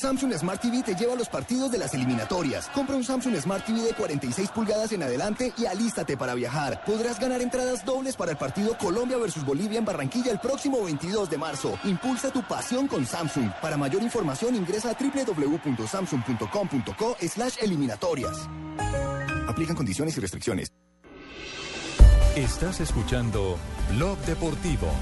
Samsung Smart TV te lleva a los partidos de las eliminatorias. Compra un Samsung Smart TV de 46 pulgadas en adelante y alístate para viajar. Podrás ganar entradas dobles para el partido Colombia versus Bolivia en Barranquilla el próximo 22 de marzo. Impulsa tu pasión con Samsung. Para mayor información ingresa a www.samsung.com.co slash eliminatorias. Aplican condiciones y restricciones. Estás escuchando Blog Deportivo.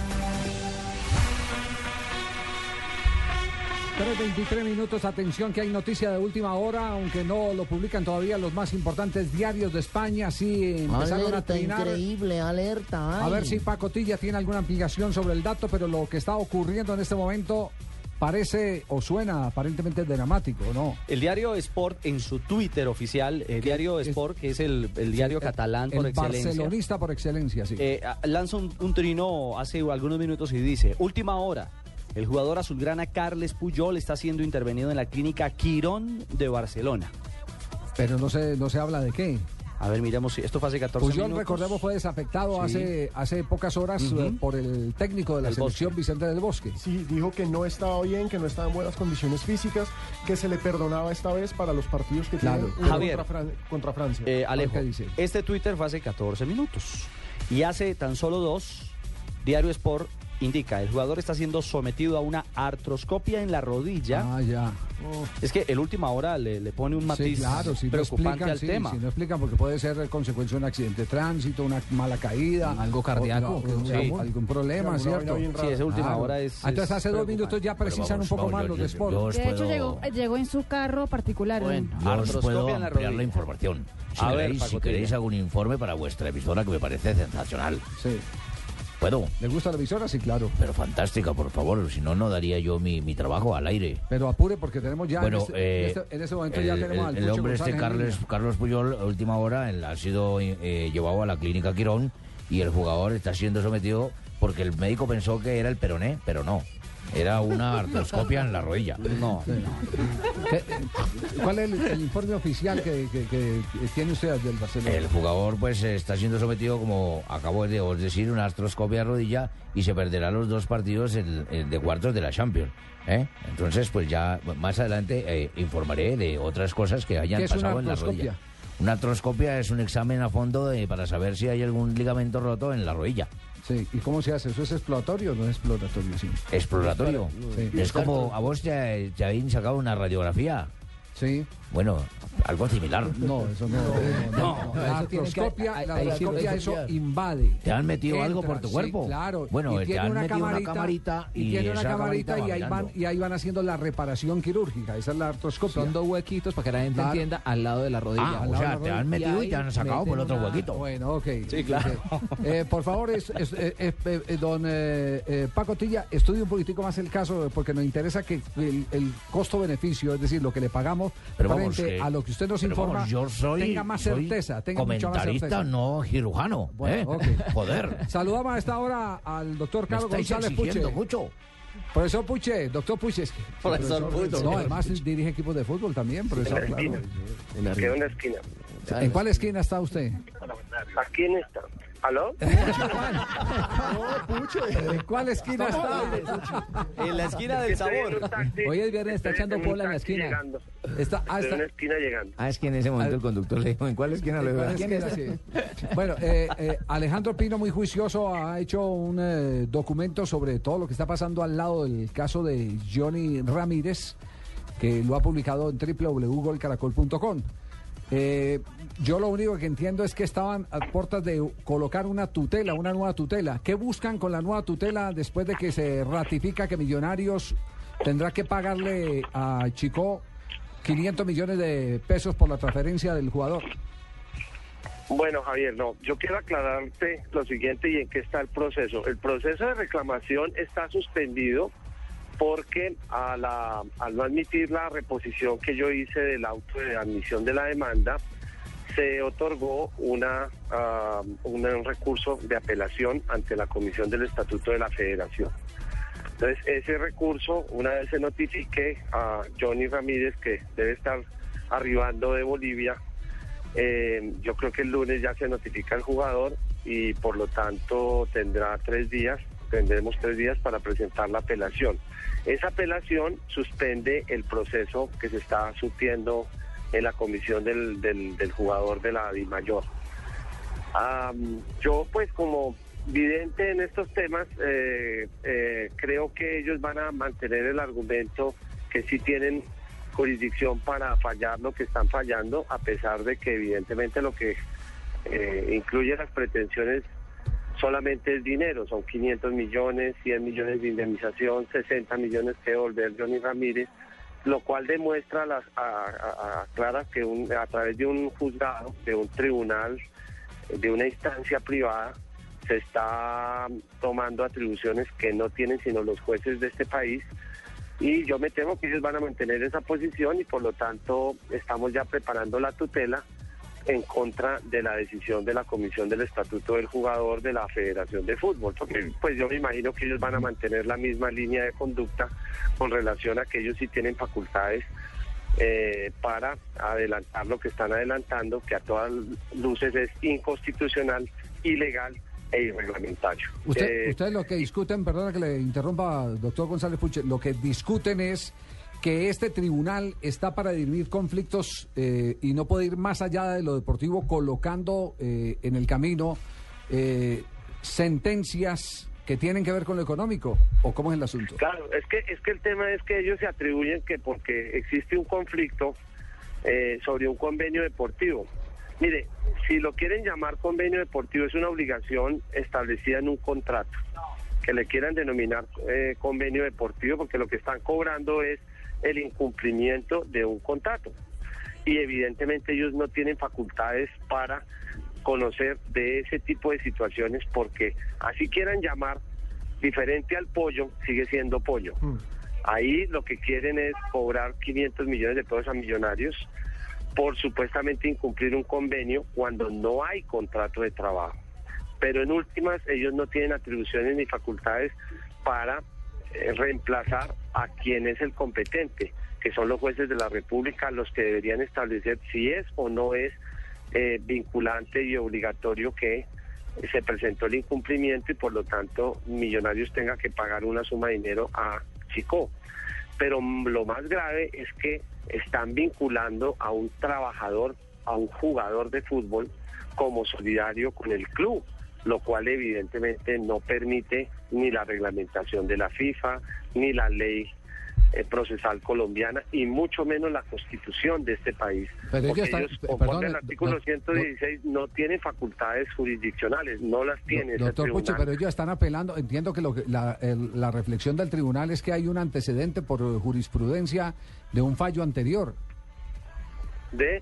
3.23 minutos, atención que hay noticia de última hora, aunque no lo publican todavía los más importantes diarios de España, sí empezaron a trinar. increíble, alerta. A ver si Paco Tilla tiene alguna ampliación sobre el dato, pero lo que está ocurriendo en este momento parece o suena aparentemente dramático, ¿no? El diario Sport en su Twitter oficial, el diario Sport, que es el, el diario catalán por el excelencia. barcelonista por excelencia, sí. Eh, lanza un, un trino hace algunos minutos y dice, última hora, el jugador azulgrana Carles Puyol está siendo intervenido en la clínica Quirón de Barcelona. Pero no se, no se habla de qué. A ver, miremos, si esto fue hace 14 Puyol, minutos. recordemos, fue desafectado Sí. hace, hace pocas horas eh, por el técnico de la selección, Vicente del Bosque. Sí, dijo que no estaba bien, que no estaba en buenas condiciones físicas, que se le perdonaba esta vez para los partidos que Claro. tienen Javier. contra, Fran- contra Francia. Eh, Alejo, ¿Qué dice? este Twitter fue hace 14 minutos. Y hace tan solo dos, Diario Sport indica, el jugador está siendo sometido a una artroscopia en la rodilla. Ah, ya. Es que el última hora le, le pone un Sí, matiz claro, si no preocupante explican, al sí, tema. si no explican porque puede ser consecuencia de un accidente de tránsito, una mala caída, Algo cardíaco, o- o- que- o- sí. algún problema, Sí, ¿cierto? Sí, esa última hora es- Ah, Entonces es hace dos minutos ya precisan un poco más los de Sport. De hecho, llegó, llegó en su carro particular. ¿no? Yo os puedo ampliar la información. Si, A ver, queréis, si Pacotilla. queréis un informe para vuestra emisora que me parece sensacional. Sí. ¿Puedo? ¿Le gusta la emisora? Sí, claro. Pero fantástica, por favor. Si no, no daría yo mi, mi trabajo al aire. Pero apure porque tenemos ya bueno, en, este, eh, en este- en este momento el, ya tenemos al el hombre este González en Carlos, Puyol, a última hora, ha sido eh, llevado a la clínica Quirón y el jugador está siendo sometido porque el médico pensó que era el peroné, pero no. Era una artroscopia en la rodilla. No. ¿Qué- ¿Cuál es el, el informe oficial que, que- que tiene usted del Barcelona? El jugador pues está siendo sometido, como acabo de os decir, una artroscopia de rodilla y se perderá los dos partidos en- de cuartos de la Champions. ¿eh? Entonces, pues ya más adelante eh, informaré de otras cosas que hayan ¿Qué es una pasado en la rodilla. Una artroscopia es un examen a fondo de- para saber si hay algún ligamento roto en la rodilla. Sí, ¿y cómo se hace? ¿Eso es exploratorio o no es exploratorio? Sí. Exploratorio. Sí. Es como a vos te, te habían sacado una radiografía. Sí. Bueno, algo similar. No, eso no. no, No, La artroscopia, la eso invade. ¿Te han metido algo por tu sí, cuerpo? claro. Bueno, y te tiene han una metido una camarita, camarita y, y tiene una camarita camarita y ahí van y ahí van haciendo la reparación quirúrgica. Esa es la artroscopia. Son dos huequitos para que la gente Claro. entienda al lado de la rodilla. Ah, o sea, te han metido y te han sacado por el otro una- huequito. Bueno, ok. Sí, claro. Eh, por favor, es, es- eh, eh, eh, don eh, eh, Paco Tilla, estudie un poquitico más el caso porque nos interesa que el, el costo-beneficio, es decir, lo que le pagamos Pero frente vamos, a lo que usted nos pero informa, vamos, yo soy, tenga más soy certeza, tenga mucha más comentarista, certeza. no cirujano. Bueno, ¿eh? ok. Joder. Saludamos a esta hora al doctor Carlos González Puche. mucho. Profesor Puche, doctor Puche. es que- Profesor Puche. No, además dirige equipos de fútbol también, profesor. En la claro. esquina. Quedó en la esquina. ¿En cuál esquina está usted? Aquí en esta. ¿Aló? ¿En cuál esquina está? En la esquina del sabor. Hoy es viernes, está echando pola en la esquina. Está, ah, en la esquina llegando. Ah, es que en ese momento el conductor le dijo, ¿en cuál esquina lo ¿En veo? cuál esquina, sí? Bueno, eh, eh, Alejandro Pino, muy juicioso, ha hecho un eh, documento sobre todo lo que está pasando al lado del caso de Johnny Ramírez, que lo ha publicado en www.golcaracol.com. Eh, yo lo único que entiendo es que estaban a puertas de colocar una tutela, una nueva tutela. ¿Qué buscan con la nueva tutela después de que se ratifica que Millonarios tendrá que pagarle a Chico 500 millones de pesos por la transferencia del jugador? Bueno, Javier, no, yo quiero aclararte lo siguiente y en qué está el proceso. El proceso de reclamación está suspendido porque a la, al no admitir la reposición que yo hice del auto de admisión de la demanda, se otorgó una, una- un recurso de apelación ante la Comisión del Estatuto de la Federación. Entonces, ese recurso, una vez se notifique a Johnny Ramírez, que debe estar arribando de Bolivia, eh, yo creo que el lunes ya se notifica al jugador y por lo tanto tendrá tres días, tendremos tres días para presentar la apelación. Esa apelación suspende el proceso que se está surtiendo en la comisión del, del, jugador de la DIMAYOR. Am, yo pues como vidente en estos temas, eh, eh, creo que ellos van a mantener el argumento que sí tienen jurisdicción para fallar lo que están fallando, a pesar de que evidentemente lo que eh, incluye las pretensiones solamente es dinero, son 500 millones, 100 millones de indemnización, 60 millones que devolver Johnny Ramírez, lo cual demuestra las, a, a- a- clara que un- a través de un juzgado, de un tribunal, de una instancia privada, se está tomando atribuciones que no tienen sino los jueces de este país. Y yo me temo que ellos van a mantener esa posición y por lo tanto estamos ya preparando la tutela en contra de la decisión de la Comisión del Estatuto del Jugador de la Federación de Fútbol, porque pues yo me imagino que ellos van a mantener la misma línea de conducta con relación a que ellos sí tienen facultades eh, para adelantar lo que están adelantando, que a todas luces es inconstitucional, ilegal e irreglamentario. Usted, Eh, ustedes lo que discuten, perdona que le interrumpa, doctor González Puche, lo que discuten es que este tribunal está para dirimir conflictos eh, y no puede ir más allá de lo deportivo colocando eh, en el camino eh, sentencias que tienen que ver con lo económico? ¿O cómo es el asunto? Claro, es que, es que el tema es que ellos se atribuyen que porque existe un conflicto eh, sobre un convenio deportivo. Mire, si lo quieren llamar convenio deportivo, es una obligación establecida en un contrato. Que le quieran denominar eh, convenio deportivo, porque lo que están cobrando es el incumplimiento de un contrato. Y evidentemente ellos no tienen facultades para conocer de ese tipo de situaciones, porque así quieran llamar diferente al pollo, sigue siendo pollo. Ahí lo que quieren es cobrar 500 millones de pesos a millonarios por supuestamente incumplir un convenio cuando no hay contrato de trabajo. Pero en últimas ellos no tienen atribuciones ni facultades para reemplazar a quien es el competente, que son los jueces de la República los que deberían establecer si es o no es eh, vinculante y obligatorio que se presentó el incumplimiento y por lo tanto Millonarios tenga que pagar una suma de dinero a Chico. Pero lo más grave es que están vinculando a un trabajador, a un jugador de fútbol como solidario con el club, lo cual evidentemente no permite ni la reglamentación de la FIFA, ni la ley eh, procesal colombiana y mucho menos la constitución de este país. Pero Porque ellos están- conforme perdón, al artículo no- 116, no tienen facultades jurisdiccionales, no las tiene Doctor tribunal. pero ellos están apelando, entiendo que, lo que- la, el- la reflexión del tribunal es que hay un antecedente por jurisprudencia de un fallo anterior. de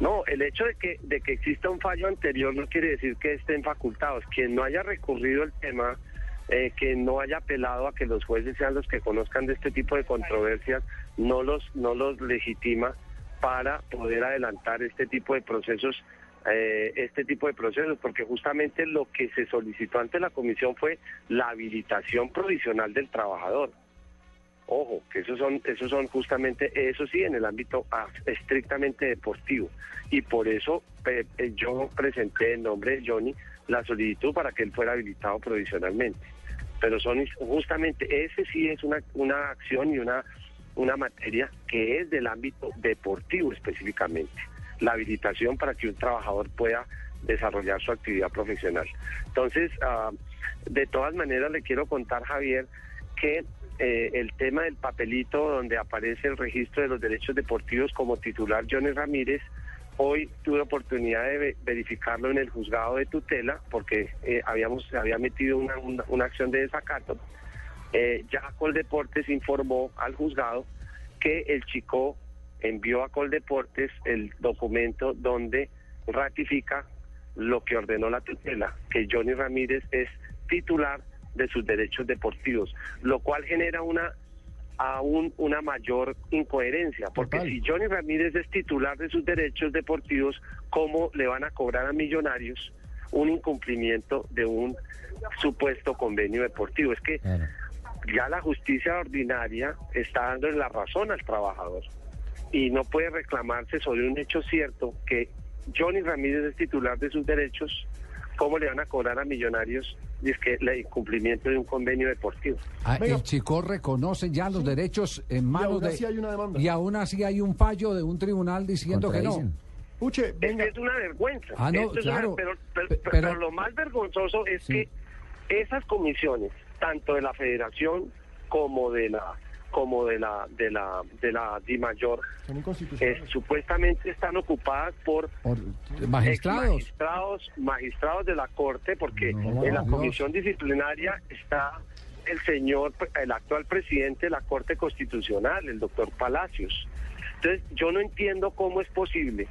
no el hecho de que de que exista un fallo anterior no quiere decir que estén facultados. Quien no haya recurrido el tema eh, que no haya apelado a que los jueces sean los que conozcan de este tipo de controversias no los no los legitima para poder adelantar este tipo de procesos eh, este tipo de procesos porque justamente lo que se solicitó ante la comisión fue la habilitación provisional del trabajador Ojo, que esos son, esos son justamente, eso sí, en el ámbito ah, estrictamente deportivo. Y por eso pe- eh, yo presenté en nombre de Johnny la solicitud para que él fuera habilitado provisionalmente. Pero son justamente, ese sí es una, una acción y una, una materia que es del ámbito deportivo específicamente. La habilitación para que un trabajador pueda desarrollar su actividad profesional. Entonces, ah, de todas maneras, le quiero contar, Javier, que eh, el tema del papelito donde aparece el registro de los derechos deportivos como titular Johnny Ramírez, hoy tuve oportunidad de ve- verificarlo en el juzgado de tutela porque eh, habíamos había metido una, una, una acción de desacato. Eh, ya Coldeportes informó al juzgado que el chico envió a Coldeportes el documento donde ratifica lo que ordenó la tutela, que Johnny Ramírez es titular de sus derechos deportivos, lo cual genera una aún una mayor incoherencia, porque si Johnny Ramírez es titular de sus derechos deportivos, ¿cómo le van a cobrar a millonarios un incumplimiento de un supuesto convenio deportivo? Es que ya la justicia ordinaria está dando la razón al trabajador y no puede reclamarse sobre un hecho cierto que Johnny Ramírez es titular de sus derechos, ¿cómo le van a cobrar a millonarios? Y es que el incumplimiento de un convenio deportivo. Ah, el Chico reconoce ya los derechos en manos aún de... así hay una demanda. Y aún así hay un fallo de un tribunal diciendo que no. Puche, es que es una vergüenza. Ah, no, Esto es una- claro. pero, pero- Pe- pero pero- lo más vergonzoso es que esas comisiones, tanto de la Federación como de la como de la de la de la DIMAYOR, eh, supuestamente están ocupadas por magistrados. magistrados, magistrados de la Corte, porque No, en la Dios. comisión disciplinaria está el señor, el actual presidente de la Corte Constitucional, el doctor Palacios. Entonces, yo no entiendo cómo es posible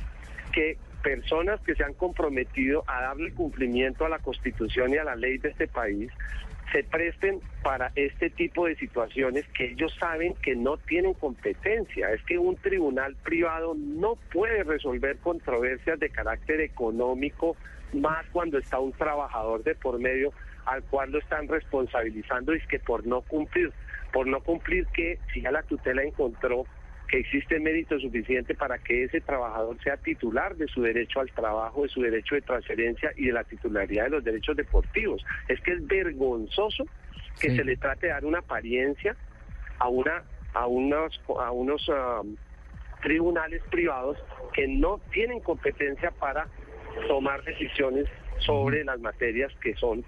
que personas que se han comprometido a darle cumplimiento a la Constitución y a la ley de este país se presten para este tipo de situaciones que ellos saben que no tienen competencia. Es que un tribunal privado no puede resolver controversias de carácter económico, más cuando está un trabajador de por medio al cual lo están responsabilizando y es que por no cumplir, por no cumplir que si ya la tutela encontró que existe mérito suficiente para que ese trabajador sea titular de su derecho al trabajo, de su derecho de transferencia y de la titularidad de los derechos deportivos. Es que es vergonzoso que se le trate de dar una apariencia a una a unos a unos ah, tribunales privados que no tienen competencia para tomar decisiones sobre las materias que son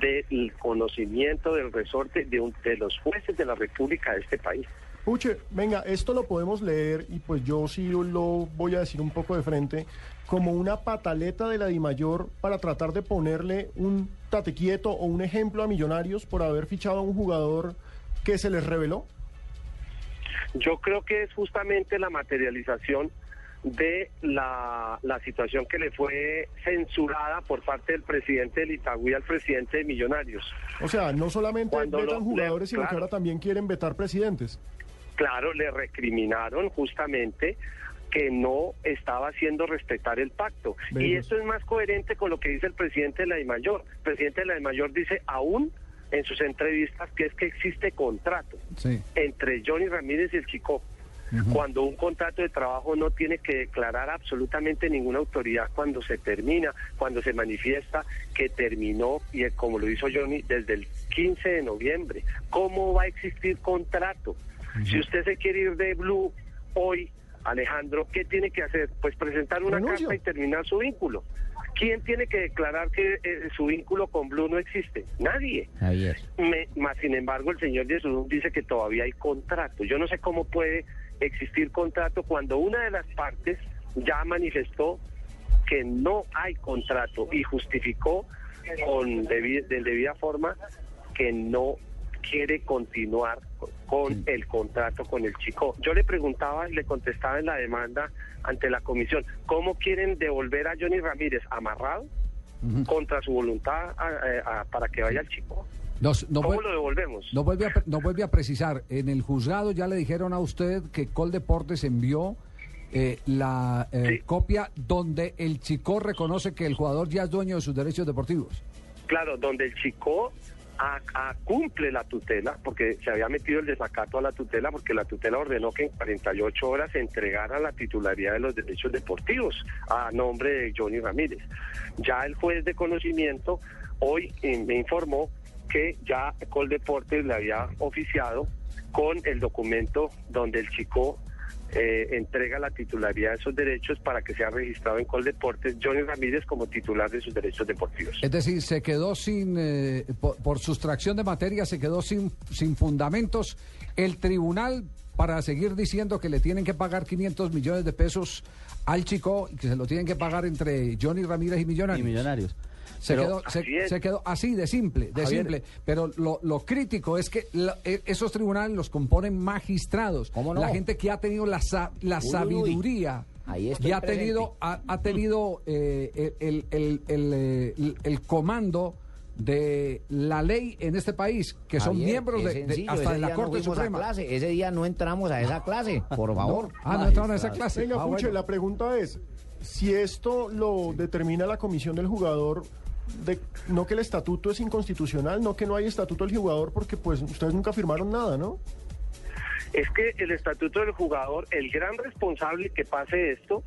del conocimiento del resorte de, un- de los jueces de la República de este país. Puche, venga, esto lo podemos leer y pues yo sí lo voy a decir un poco de frente como una pataleta de la DIMAYOR para tratar de ponerle un tate quieto o un ejemplo a Millonarios por haber fichado a un jugador que se les reveló. Yo creo que es justamente la materialización de la, la situación que le fue censurada por parte del presidente del Itagüí al presidente de Millonarios. O sea, no solamente Cuando vetan jugadores, sino que claro. ahora también quieren vetar presidentes. Claro, le recriminaron justamente que no estaba haciendo respetar el pacto. Y esto es más coherente con lo que dice el presidente de la DIMAYOR. El presidente de la DIMAYOR dice aún en sus entrevistas que es que existe contrato Sí. entre Johnny Ramírez y el Chico. Cuando un contrato de trabajo no tiene que declarar absolutamente ninguna autoridad cuando se termina, cuando se manifiesta que terminó, y como lo hizo Johnny, desde el 15 de noviembre. ¿Cómo va a existir contrato? Si usted se quiere ir de Blue hoy, Alejandro, ¿qué tiene que hacer? Pues presentar una carta y terminar su vínculo. ¿Quién tiene que declarar que eh, su vínculo con Blue no existe? Nadie. Javier. Me- más sin embargo, el señor Jesús dice que todavía hay contrato. Yo no sé cómo puede existir contrato cuando una de las partes ya manifestó que no hay contrato y justificó con debi- de debida forma que no quiere continuar con el contrato con el chico. Yo le preguntaba y le contestaba en la demanda ante la comisión, ¿cómo quieren devolver a Johnny Ramírez amarrado contra su voluntad a- a- para que vaya al chico? Nos- ¿Cómo lo devolvemos? No vuelve, a, pre- no vuelve a precisar, en el juzgado ya le dijeron a usted que Coldeportes envió eh, la eh, copia donde el chico reconoce que el jugador ya es dueño de sus derechos deportivos. Claro, donde el chico a- cumple la tutela, porque se había metido el desacato a la tutela, porque la tutela ordenó que en 48 horas se entregara la titularidad de los derechos deportivos a nombre de Johnny Ramírez. Ya el juez de conocimiento hoy eh, me informó que ya Coldeportes le había oficiado con el documento donde el chico eh, entrega la titularidad de esos derechos para que sea registrado en Coldeportes Johnny Ramírez como titular de sus derechos deportivos. Es decir, se quedó sin, eh, por, por sustracción de materia, se quedó sin, sin fundamentos. El tribunal, para seguir diciendo que le tienen que pagar 500 millones de pesos al chico y que se lo tienen que pagar entre Johnny Ramírez y Millonarios. Y Millonarios. Se, Pero- quedó, se, se quedó así de simple, de Javier. simple. Pero lo, lo crítico es que la- e- esos tribunales los componen magistrados. no? La gente que ha tenido la, la Uy, uy, uy. sabiduría Ahí y ha presente. tenido, ha, ha tenido eh, el, el- el, el- el comando de la ley en este país, que son Javier, miembros de, hasta de la no Corte Suprema. clase, Ese día no entramos a esa clase, por favor. Ah, no entraron a esa clase. Venga, Ah, Puche, bueno. la pregunta es, si esto lo determina la comisión del jugador, de, no que el estatuto es inconstitucional, no que no hay estatuto del jugador, porque pues ustedes nunca firmaron nada, ¿no? es que el estatuto del jugador, el gran responsable que pase esto,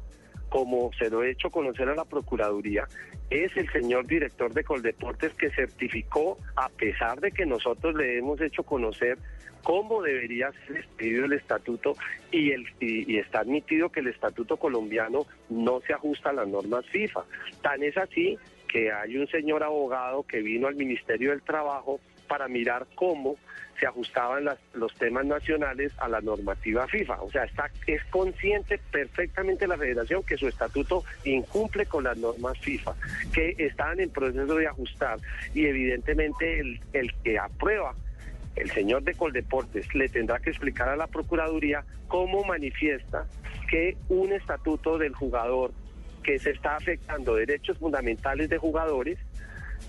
como se lo he hecho conocer a la Procuraduría, es el señor director de Coldeportes que certificó, a pesar de que nosotros le hemos hecho conocer cómo debería ser expedido el estatuto y, el, y, y está admitido que el estatuto colombiano no se ajusta a las normas FIFA. Tan es así que hay un señor abogado que vino al Ministerio del Trabajo para mirar cómo se ajustaban los temas nacionales a la normativa FIFA. O sea, está, es consciente perfectamente la federación que su estatuto incumple con las normas FIFA, que están en proceso de ajustar y evidentemente el, el que aprueba el señor de Coldeportes le tendrá que explicar a la Procuraduría cómo manifiesta que un estatuto del jugador que se está afectando derechos fundamentales de jugadores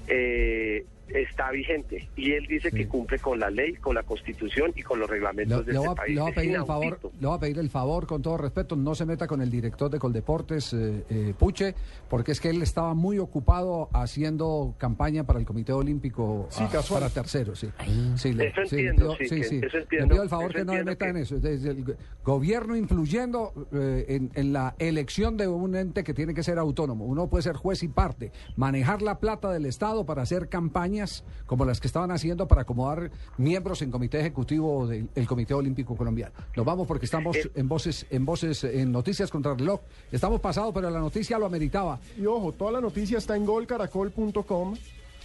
eh, está vigente. Y él dice que cumple con la ley, con la constitución y con los reglamentos Le, de le este voy a, país. le voy a pedir el favor, le voy a pedir el favor con todo respeto, no se meta con el director de Coldeportes, eh, eh, Puche, porque es que él estaba muy ocupado haciendo campaña para el Comité Olímpico Sí, ah, para terceros, sí. Sí, le- Eso sí, le entiendo, pido- sí, sí, que- eso Le entiendo, pido el favor eso que no me entiendo meta que- en eso. Desde el go- gobierno influyendo eh, en, en la elección de un ente que tiene que ser autónomo. Uno puede ser juez y parte, manejar la plata del Estado para hacer campañas como las que estaban haciendo para acomodar miembros en comité ejecutivo del el Comité Olímpico Colombiano. Nos vamos porque estamos Eh. en voces, en voces, en noticias contra el reloj. Estamos pasados, pero la noticia lo ameritaba. Y ojo, toda la noticia está en golcaracol.com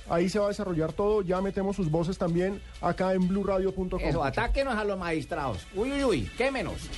Ahí se va a desarrollar todo. Ya metemos sus voces también acá en blueradio.com. Eso, atáquenos a los magistrados. Uy, uy, uy, quémenos.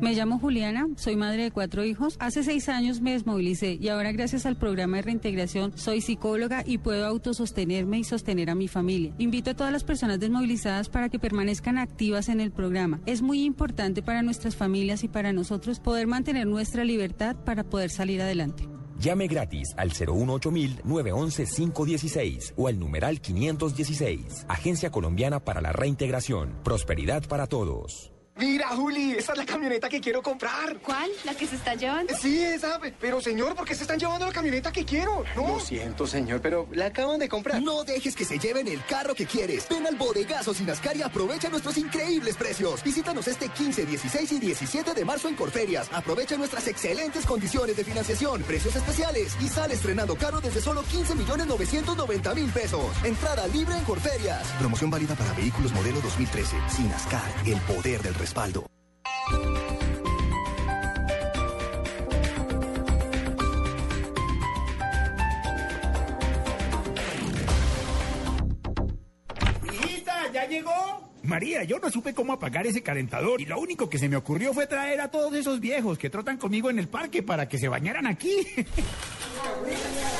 Me llamo Juliana, soy madre de cuatro hijos. Hace seis años me desmovilicé y ahora gracias al programa de reintegración soy psicóloga y puedo autosostenerme y sostener a mi familia. Invito a todas las personas desmovilizadas para que permanezcan activas en el programa. Es muy importante para nuestras familias y para nosotros poder mantener nuestra libertad para poder salir adelante. Llame gratis al 018-911-516 o al numeral 516. Agencia Colombiana para la Reintegración. Prosperidad para todos. Mira, Juli, esa es la camioneta que quiero comprar. ¿Cuál? ¿La que se está llevando? Sí, esa. Pero, señor, ¿por qué se están llevando la camioneta que quiero? No. Lo siento, señor, pero la acaban de comprar. No dejes que se lleven el carro que quieres. Ven al bodegazo Sinascar y aprovecha nuestros increíbles precios. Visítanos este 15, 16 y 17 de marzo en Corferias. Aprovecha nuestras excelentes condiciones de financiación, precios especiales y sale estrenando carro desde solo 15 millones 990 mil pesos. Entrada libre en Corferias. Promoción válida para vehículos modelo 2013. Sinascar, el poder del respaldo. ¡Hijita, ya llegó! María, yo no supe cómo apagar ese calentador y lo único que se me ocurrió fue traer a todos esos viejos que trotan conmigo en el parque para que se bañaran aquí.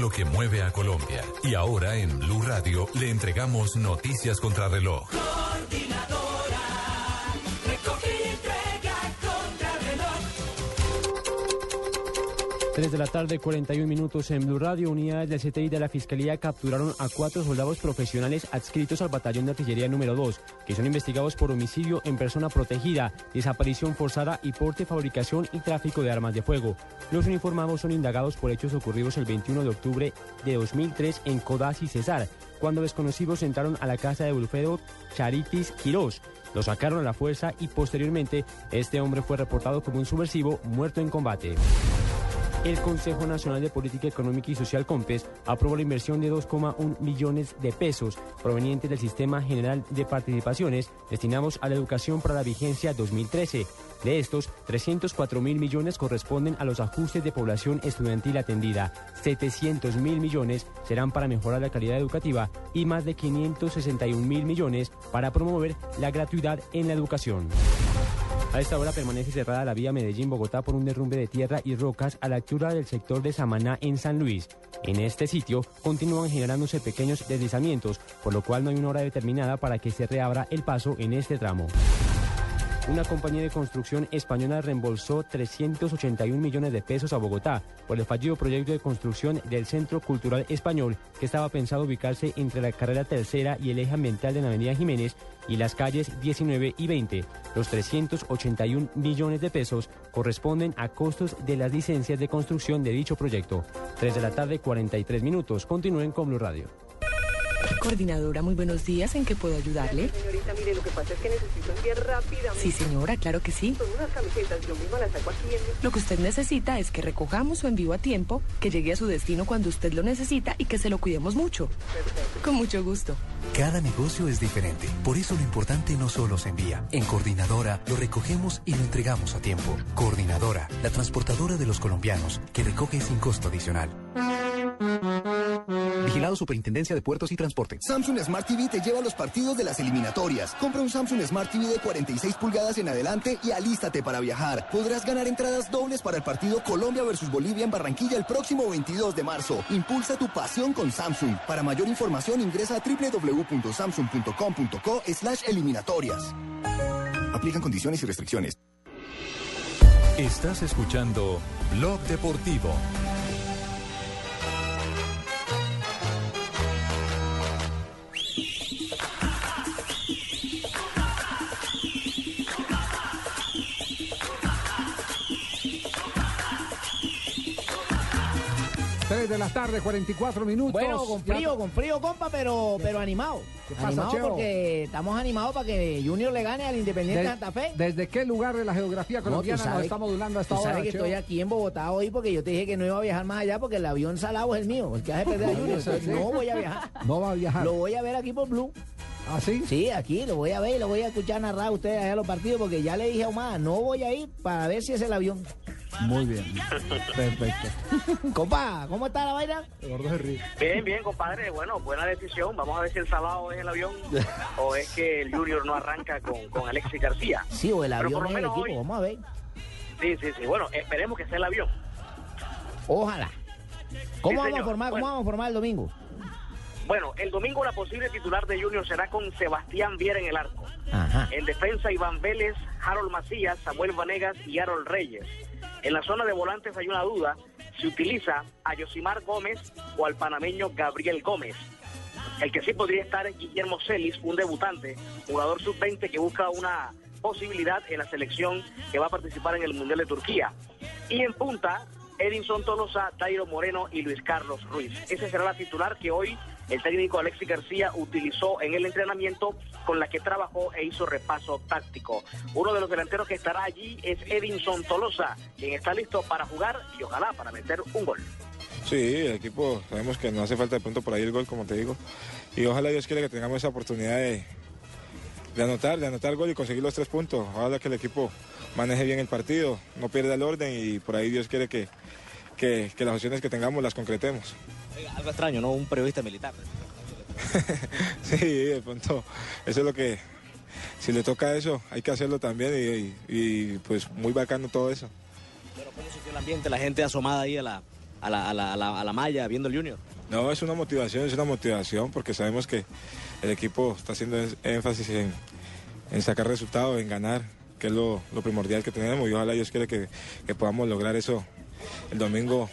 lo que mueve a Colombia. Y ahora en Blue Radio le entregamos noticias contra reloj. Coordinadora, 3 de la tarde, 41 minutos en Blue Radio. Unidades del CTI de la Fiscalía capturaron a cuatro soldados profesionales adscritos al batallón de artillería número 2, que son investigados por homicidio en persona protegida, desaparición forzada y porte, fabricación y tráfico de armas de fuego. Los uniformados son indagados por hechos ocurridos el 21 de octubre de 2003 en Codazzi, Cesar, cuando desconocidos entraron a la casa de Wilfredo Charitis Quirós. Lo sacaron a la fuerza y posteriormente este hombre fue reportado como un subversivo muerto en combate. El Consejo Nacional de Política Económica y Social COMPES aprobó la inversión de 2,1 millones de pesos provenientes del Sistema General de Participaciones destinados a la educación para la vigencia 2013. De estos, 304 mil millones corresponden a los ajustes de población estudiantil atendida, 700 mil millones serán para mejorar la calidad educativa y más de 561 mil millones para promover la gratuidad en la educación. A esta hora permanece cerrada la vía Medellín-Bogotá por un derrumbe de tierra y rocas a la altura del sector de Samaná en San Luis. En este sitio continúan generándose pequeños deslizamientos, por lo cual no hay una hora determinada para que se reabra el paso en este tramo. Una compañía de construcción española reembolsó 381 millones de pesos a Bogotá por el fallido proyecto de construcción del Centro Cultural Español que estaba pensado ubicarse entre la carrera tercera y el eje ambiental de la Avenida Jiménez y las calles 19 y 20. Los 381 millones de pesos corresponden a costos de las licencias de construcción de dicho proyecto. 3 de la tarde, 43 minutos. Continúen con Blue Radio. Coordinadora, muy buenos días. ¿En qué puedo ayudarle? Señorita, mire, lo que pasa es que necesito enviar rápidamente. Sí, señora, claro que sí. Son unas camisetas, yo misma las saco aquí en... Lo que usted necesita es que recojamos su envío a tiempo, que llegue a su destino cuando usted lo necesita y que se lo cuidemos mucho. Con mucho gusto. Cada negocio es diferente, por eso lo importante no solo se envía. En Coordinadora lo recogemos y lo entregamos a tiempo. Coordinadora, la transportadora de los colombianos, que recoge sin costo adicional. Vigilado Superintendencia de Puertos y Transporte. Samsung Smart TV te lleva a los partidos de las eliminatorias. Compra un Samsung Smart TV de 46 pulgadas en adelante y alístate para viajar. Podrás ganar entradas dobles para el partido Colombia versus Bolivia en Barranquilla el próximo 22 de marzo. Impulsa tu pasión con Samsung. Para mayor información ingresa a www.samsung.com.co slash eliminatorias. Aplican condiciones y restricciones. Estás escuchando Blog Deportivo. De la tarde, 44 minutos. Bueno, con frío, con frío, compa, pero, pero animado. ¿Qué pasa, animado Cheo? porque estamos animados para que Junior le gane al Independiente De- Santa Fe. ¿Desde qué lugar de la geografía No, colombiana nos sabes- está modulando a esta tú hora? sabes que Cheo? estoy aquí en Bogotá hoy porque yo te dije que no iba a viajar más allá porque el avión salado es el mío, el que hace perder a Junior. Entonces, no voy a viajar. No va a viajar. Lo voy a ver aquí por Blue. ¿Ah, sí? Sí, aquí lo voy a ver y lo voy a escuchar narrar a ustedes allá los partidos porque ya le dije a Omar, no voy a ir para ver si es el avión. Muy bien. Perfecto. Compa, ¿cómo está la vaina? Bien, bien, compadre. Bueno, buena decisión. Vamos a ver si el sábado es el avión o es que el Junior no arranca con, con Alexis García. Sí, o el Pero avión por lo es el menos equipo, hoy- vamos a ver. Sí, sí, sí. Bueno, esperemos que sea el avión. Ojalá. ¿Cómo Sí, vamos a formar, cómo Bueno. vamos a formar el domingo? Bueno, el domingo la posible titular de Junior será con Sebastián Viera en el arco. Ajá. En defensa, Iván Vélez, Harold Macías, Samuel Vanegas y Harold Reyes. En la zona de volantes hay una duda. Si utiliza a Yosimar Gómez o al panameño Gabriel Gómez. El que sí podría estar es Guillermo Celis, un debutante, jugador sub-20 que busca una posibilidad en la selección que va a participar en el Mundial de Turquía. Y en punta, Edinson Tolosa, Dairo Moreno y Luis Carlos Ruiz. Ese será la titular que hoy el técnico Alexis García utilizó en el entrenamiento con la que trabajó e hizo repaso táctico. Uno de los delanteros que estará allí es Edinson Tolosa, quien está listo para jugar y ojalá para meter un gol. Sí, el equipo sabemos que nos hace falta de pronto por ahí el gol, como te digo. Y ojalá Dios quiera que tengamos esa oportunidad de, de anotar, de anotar el gol y conseguir los tres puntos. Ojalá que el equipo maneje bien el partido, no pierda el orden y por ahí Dios quiere que, que, que las opciones que tengamos las concretemos. Algo extraño, ¿no? Un periodista militar. Sí, de pronto, eso es lo que, si le toca eso, hay que hacerlo también y, y, pues muy bacano todo eso. ¿Cómo sintió el ambiente? La gente asomada ahí a la, a la, a la, a la, a la malla viendo el Junior. No, es una motivación, es una motivación porque sabemos que el equipo está haciendo énfasis en, en sacar resultados, en ganar, que es lo, lo primordial que tenemos y ojalá Dios quiere que, que podamos lograr eso el domingo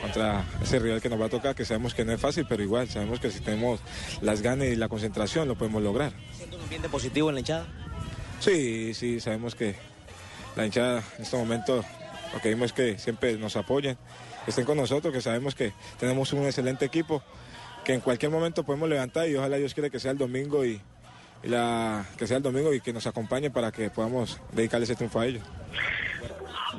contra ese rival que nos va a tocar, que sabemos que no es fácil, pero igual sabemos que si tenemos las ganas y la concentración lo podemos lograr. ¿Siente un ambiente positivo en la hinchada? Sí, sí, sabemos que la hinchada en este momento lo que vimos es que siempre nos apoyan, que estén con nosotros, que sabemos que tenemos un excelente equipo, que en cualquier momento podemos levantar y ojalá Dios quiere que sea el domingo y, y la, que sea el domingo y que nos acompañe para que podamos dedicarle ese triunfo a ellos.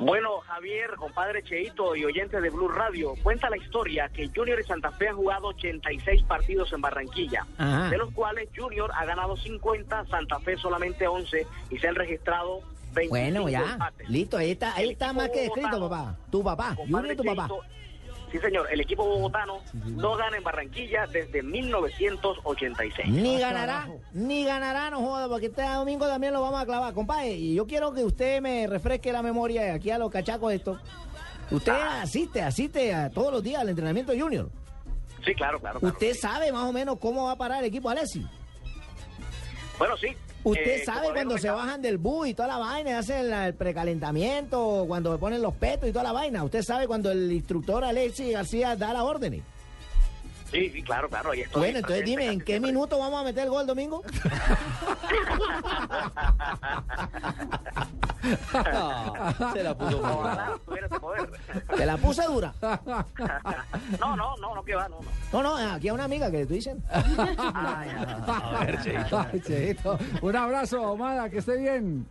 Bueno, Javier, compadre Cheito y oyentes de Blue Radio, cuenta la historia que Junior y Santa Fe han jugado 86 partidos en Barranquilla, Ajá. de los cuales Junior ha ganado 50, Santa Fe solamente 11 y se han registrado 25 Bueno, ya. empates. Listo, ahí está, ahí está más que escrito, papá. Tu papá, Junior y tu papá. Cheito, Sí, señor, el equipo bogotano no gana en Barranquilla desde 1986. Ni ganará, ni ganará, no joda, porque este domingo también lo vamos a clavar. Compadre, y yo quiero que usted me refresque la memoria aquí a los cachacos estos. Usted asiste, asiste a todos los días al entrenamiento Junior. Sí, claro, claro. claro. Usted sabe más o menos cómo va a parar el equipo Alessi. Bueno, sí. Usted eh, sabe cuando se bajan del bus y toda la vaina, hacen la- el precalentamiento, cuando me ponen los petos y toda la vaina. Usted sabe cuando el instructor Alexis García da las órdenes. Sí, sí, claro, claro. ahí estoy Bueno, entonces dime, ¿en qué siempre. minuto vamos a meter el gol domingo? Se la puso poder. Te la puse dura. No, no, no, no que va, no, no. No, no, aquí hay una amiga que le estoy diciendo. A ver, Cheito. Ay, Cheito. Un abrazo, Omada, que esté bien.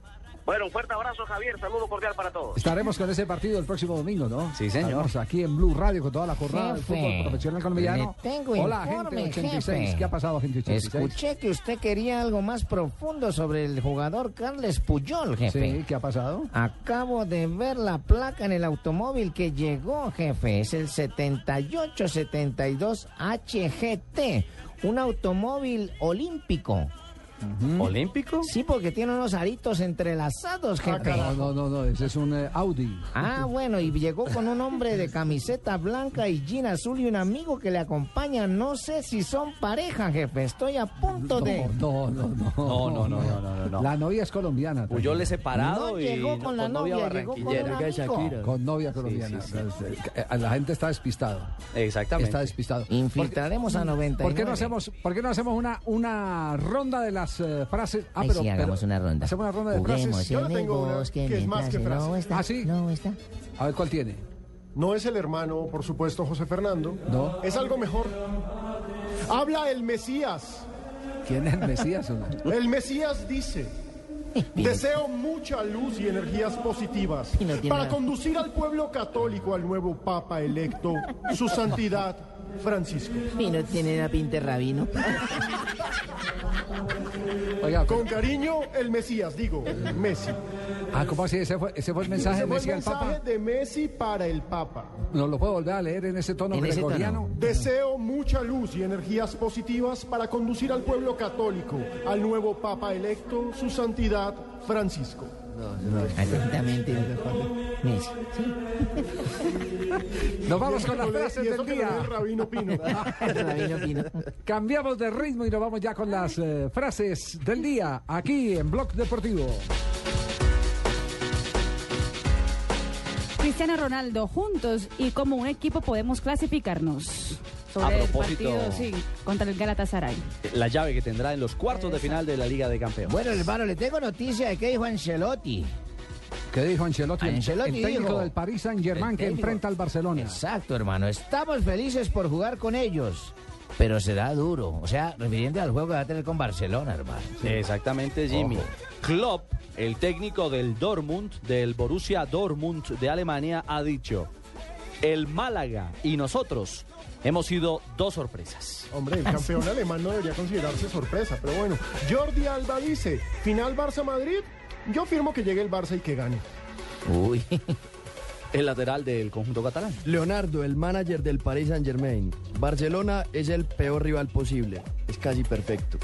Bueno, un fuerte abrazo, Javier. Saludo cordial para todos. Estaremos con ese partido el próximo domingo, ¿no? Sí, señor. Estaremos aquí en Blue Radio con toda la jornada del fútbol profesional colombiano. tengo Hola, informe, gente 86. jefe. ¿Qué ha pasado, gente 86? Escuché que usted quería algo más profundo sobre el jugador Carles Puyol, jefe. Sí, ¿qué ha pasado? Acabo de ver la placa en el automóvil que llegó, jefe. Es el 7872 HGT, un automóvil olímpico. ¿Olímpico? Sí, porque tiene unos aritos entrelazados, jefe. No, no, no, no, ese es un eh, Audi. Ah, bueno, y llegó con un hombre de camiseta blanca y jean azul y un amigo que le acompaña. No sé si son pareja, jefe. Estoy a punto de... No, no, no. No, no, no, no, no, no. La novia es colombiana. Puyol es separado No y llegó con la novia novia, llegó con un barranquillera. amigo. Con novia colombiana. Sí, sí, Entonces, La gente está despistada. Exactamente. Está despistado. Infiltraremos a 99. ¿Por qué no hacemos, por qué no hacemos una, una ronda de las eh, frases? Ay, sí, hagamos una ronda. Hacemos una ronda de Juguemos frases. en el bosque que es más que frase. No está, ¿Ah, sí? no está. A ver cuál tiene. No es el hermano, por supuesto, José Fernando. No. Es algo mejor. Habla el Mesías. ¿Quién es el Mesías? El Mesías dice, deseo mucha luz y energías positivas no para nada. conducir al pueblo católico al nuevo Papa electo, su santidad Francisco. Y no tiene la pinta de rabino. Oiga, Con cariño, el Mesías, digo, Messi. ah, ¿cómo así? ¿Ese fue, ese fue el mensaje Ese de fue Messi el al Papa? mensaje de Messi para el Papa. ¿Nos lo puedo volver a leer en ese tono En ese gregoriano? Deseo mucha luz y energías positivas para conducir al pueblo católico al nuevo Papa electo, su santidad Francisco. Atentamente. Messi. Nos vamos con las Y eso frases que del lo día. el Rabino Pino. Rabino Pino. Cambiamos de ritmo y nos vamos ya con las eh, frases del día aquí en Blog Deportivo. Cristiano Ronaldo, juntos y como un equipo podemos clasificarnos. A el propósito- partido, sí, contra el Galatasaray. La llave que tendrá en los cuartos de final de la Liga de Campeones. Bueno, hermano, le tengo noticia de que dijo Ancelotti. ¿Qué dijo Ancelotti? El- Ancelotti el técnico dijo- del Paris Saint Germain el que técnico. enfrenta al Barcelona. Exacto, hermano. Estamos felices por jugar con ellos. Pero será duro. O sea, refiriendo al juego que va a tener con Barcelona, hermano. Exactamente, Jimmy. Ojo. Klopp, el técnico del Dortmund, del Borussia Dortmund de Alemania, ha dicho: el Málaga y nosotros hemos sido dos sorpresas. Hombre, el campeón alemán no debería considerarse sorpresa, pero bueno. Jordi Alba dice, final Barça-Madrid, yo firmo que llegue el Barça y que gane. Uy. El lateral del conjunto catalán. Leonardo, el manager del Paris Saint Germain. Barcelona es el peor rival posible. Es casi perfecto.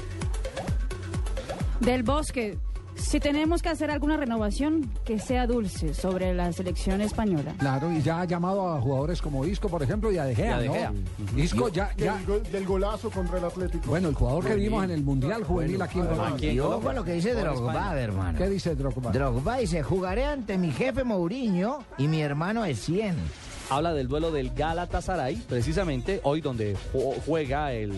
Del Bosque, si tenemos que hacer alguna renovación, que sea dulce sobre la selección española. Claro, y ya ha llamado a jugadores como Isco, por ejemplo, y a De Gea, De ¿no? Isco ya, ya... Del, gol- del golazo contra el Atlético. Bueno, el jugador que vimos en el Mundial Juvenil aquí en Colombia. Y ojo lo que dice Drogba, hermano. ¿Qué dice Drogba? Drogba dice, jugaré ante mi jefe Mourinho y mi hermano es 100. Habla del duelo del Galatasaray, precisamente hoy donde ju- juega el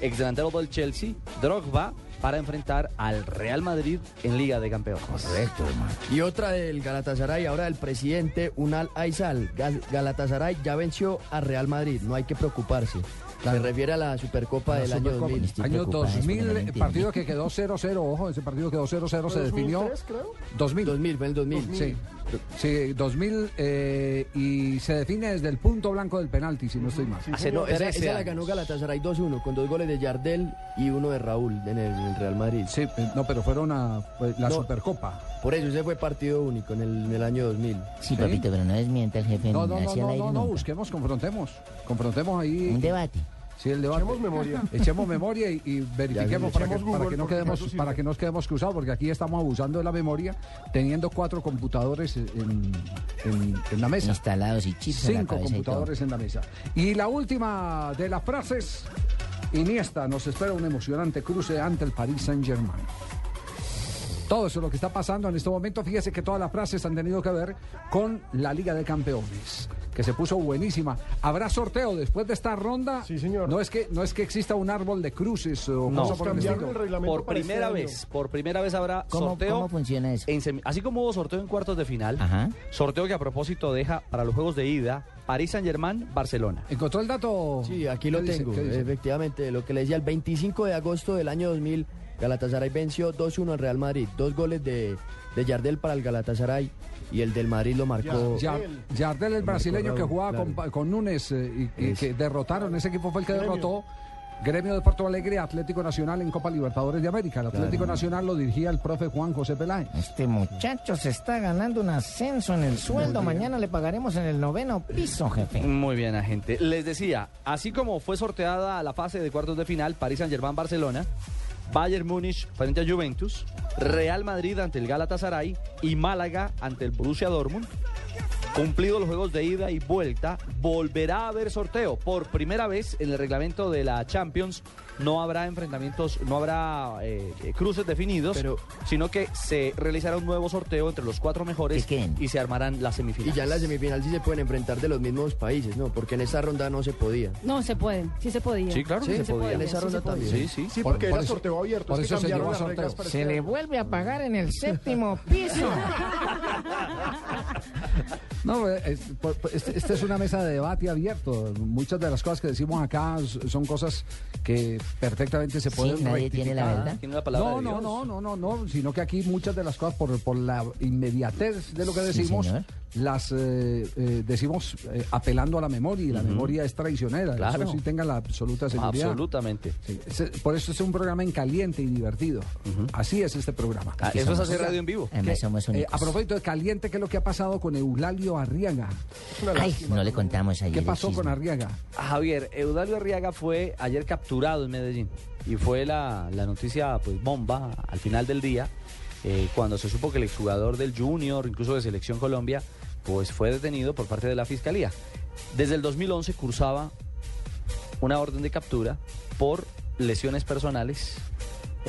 ex delantero del Chelsea, Drogba, para enfrentar al Real Madrid en Liga de Campeones. Correcto, hermano. Y otra del Galatasaray, ahora del presidente Unal Aizal. Gal- Galatasaray ya venció a Real Madrid, no hay que preocuparse. Se refiere a la Supercopa La del año Supercopa. 2000. Estoy Año preocupado, es porque no 2000, lo eh, entiendo. partido que quedó 0-0, ojo, ese partido quedó 0-0, se definió 2003, creo. 2000. 2000, fue el 2000. Sí, sí, 2000 eh, y se define desde el punto blanco del penalti, si no estoy mal. Hace No, esa, 13 esa la ganó Galatasaray 2-1 con dos goles de Yardel y uno de Raúl en el, en el Real Madrid. Sí, eh, no, pero fueron a pues, la No. Supercopa. Por eso ese fue partido único en el, en el año 2000. Sí, papito, pero no desmienta el jefe No, no, no, no, no, nunca. busquemos, confrontemos, confrontemos ahí. Un debate. Sí, el debate. Echemos memoria. Echemos memoria y, y verifiquemos para que, para no quedemos para que no nos quedemos cruzados, porque aquí estamos abusando de la memoria, teniendo cuatro computadores en, en- en la mesa. Instalados y chips en la Cinco computadores en la mesa. Y la última de las frases, Iniesta, nos espera un emocionante cruce ante el Paris Saint Germain. Todo eso es lo que está pasando en este momento. Fíjese que todas las frases han tenido que ver con la Liga de Campeones, que se puso buenísima. ¿Habrá sorteo después de esta ronda? Sí, señor. No es que, no es que exista un árbol de cruces o No, cosa por el estilo. por primera vez, por primera vez habrá ¿Cómo- sorteo. cómo funciona eso? en así como hubo sorteo en cuartos de final, Ajá. sorteo que a propósito deja para los juegos de ida París Saint Germain, Barcelona. ¿Encontró el dato? Sí, aquí lo tengo. Efectivamente, lo que le decía, el 25 de agosto del año 2000, Galatasaray venció 2-1 al Real Madrid. Dos goles de, de Yardel para el Galatasaray y el del Madrid lo marcó. Ya- Yardel, el brasileño que jugaba claro. con, con Núñez eh, y, que derrotaron, ese equipo fue el que Gremio. derrotó Gremio de Porto Alegre, Atlético Nacional en Copa Libertadores de América. El Atlético Nacional lo dirigía el profe Juan José Peláez. Este muchacho se está ganando un ascenso en el sueldo. Mañana le pagaremos en el noveno piso, jefe. Muy bien, agente. Les decía, así como fue sorteada la fase de cuartos de final, París Saint Germain, Barcelona, Bayern Múnich frente a Juventus, Real Madrid ante el Galatasaray y Málaga ante el Borussia Dortmund. Cumplidos los juegos de ida y vuelta, volverá a haber sorteo. Por primera vez en el reglamento de la Champions no habrá enfrentamientos, no habrá eh, cruces definidos, sino que se realizará un nuevo sorteo entre los cuatro mejores y se armarán las Y semifinales. ya en la semifinal sí se pueden enfrentar de los mismos países, ¿no? Porque en esa ronda no se podía. No, se puede, sí se podía. Sí, claro que se podía. En esa sí ronda se podía. también. Sí, sí. Sí, Por- porque por era eso- sorteo abierto. por es que eso se cambiaron llevó a las sorteo. reglas para Se le vuelve a pagar en el séptimo piso. No, eh, es- por- por- este- esta es una mesa de debate abierto. Muchas de las cosas que decimos acá son cosas que perfectamente se Sí, pueden nadie tiene la verdad. Tiene la palabra no, no, no, no, no, no, sino que aquí muchas de las cosas por, por la inmediatez de lo que Sí, decimos las eh, eh, decimos eh, apelando a la memoria y la memoria es traicionera. Claro. Eso sí tenga la absoluta seguridad. Absolutamente. Sí, por eso es un programa en caliente y divertido. Así es este programa. Ah, eso es hacer radio en vivo. Somos eh, a propósito de caliente, ¿qué es lo que ha pasado con Eulalio Arriaga? Ay, no le contamos ayer. ¿Qué pasó con. Arriaga? Javier, Eudalio Arriaga fue ayer capturado en Medellín y fue la, la noticia pues bomba al final del día eh, cuando se supo que el exjugador del Junior, incluso de Selección Colombia, pues fue detenido por parte de la Fiscalía. Desde el 2011 cursaba una orden de captura por lesiones personales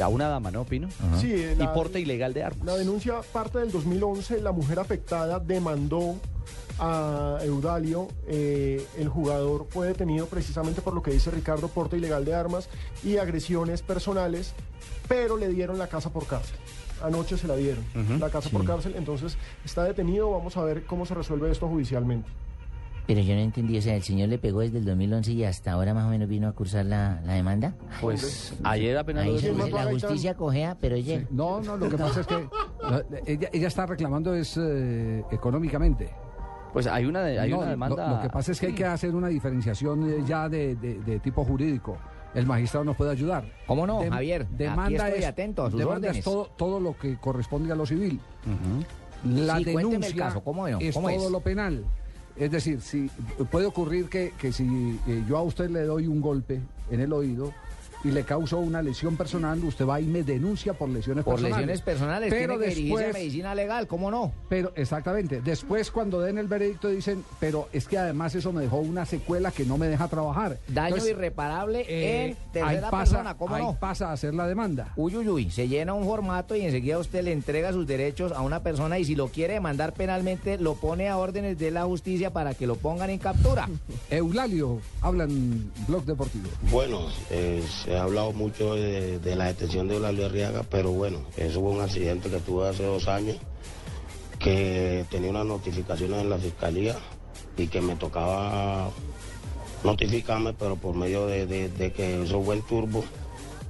a una dama, ¿no, Pino? Sí, y la- porte ilegal de armas. La denuncia parte del 2011. La mujer afectada demandó a Eudalio. eh, el jugador fue detenido precisamente por lo que dice Ricardo, porte ilegal de armas y agresiones personales, pero le dieron la casa por cárcel. Anoche se la dieron, la casa por cárcel. Entonces está detenido. Vamos a ver cómo se resuelve esto judicialmente. Pero yo no entendí, o sea, el señor le pegó desde el 2011 y hasta ahora más o menos vino a cursar la, la demanda. Pues ayer apenas Ahí lo la justicia cojea, pero oye. No, no, lo que pasa es que ella, ella está reclamando es eh, económicamente. Pues hay una, de- hay No, una demanda. Lo, que pasa es que hay que hacer una diferenciación eh, ya de, de- de tipo jurídico. El magistrado nos puede ayudar. ¿Cómo no, Javier? Aquí Demanda estoy es, atento a sus demanda es todo, todo lo que corresponde a lo civil. La Sí, cuénteme el denuncia caso, ¿cómo no? es ¿Cómo todo lo penal. Es decir, si puede ocurrir que, que si eh, yo a usted le doy un golpe en el oído y le causo una lesión personal, usted va y me denuncia por lesiones Por personales. lesiones personales, Pero tiene que dirigirse a después, medicina legal, ¿cómo no? pero exactamente, después cuando den el veredicto dicen, pero es que además eso me dejó una secuela que no me deja trabajar. Daño Entonces, irreparable eh, en tercera ahí pasa, persona, ¿cómo ahí no? pasa a hacer la demanda. Uy, uy, uy, se llena un formato y enseguida usted le entrega sus derechos a una persona y si lo quiere demandar penalmente, lo pone a órdenes de la justicia para que lo pongan en captura. Eulalio, hablan Blog Deportivo. Bueno, eh, se ha hablado mucho de, de la detención de Eulalio Arriaga, pero bueno, eso fue un accidente que tuve hace dos años, que tenía unas notificaciones en la fiscalía y que me tocaba notificarme, pero por medio de, de- que eso fue en turbo,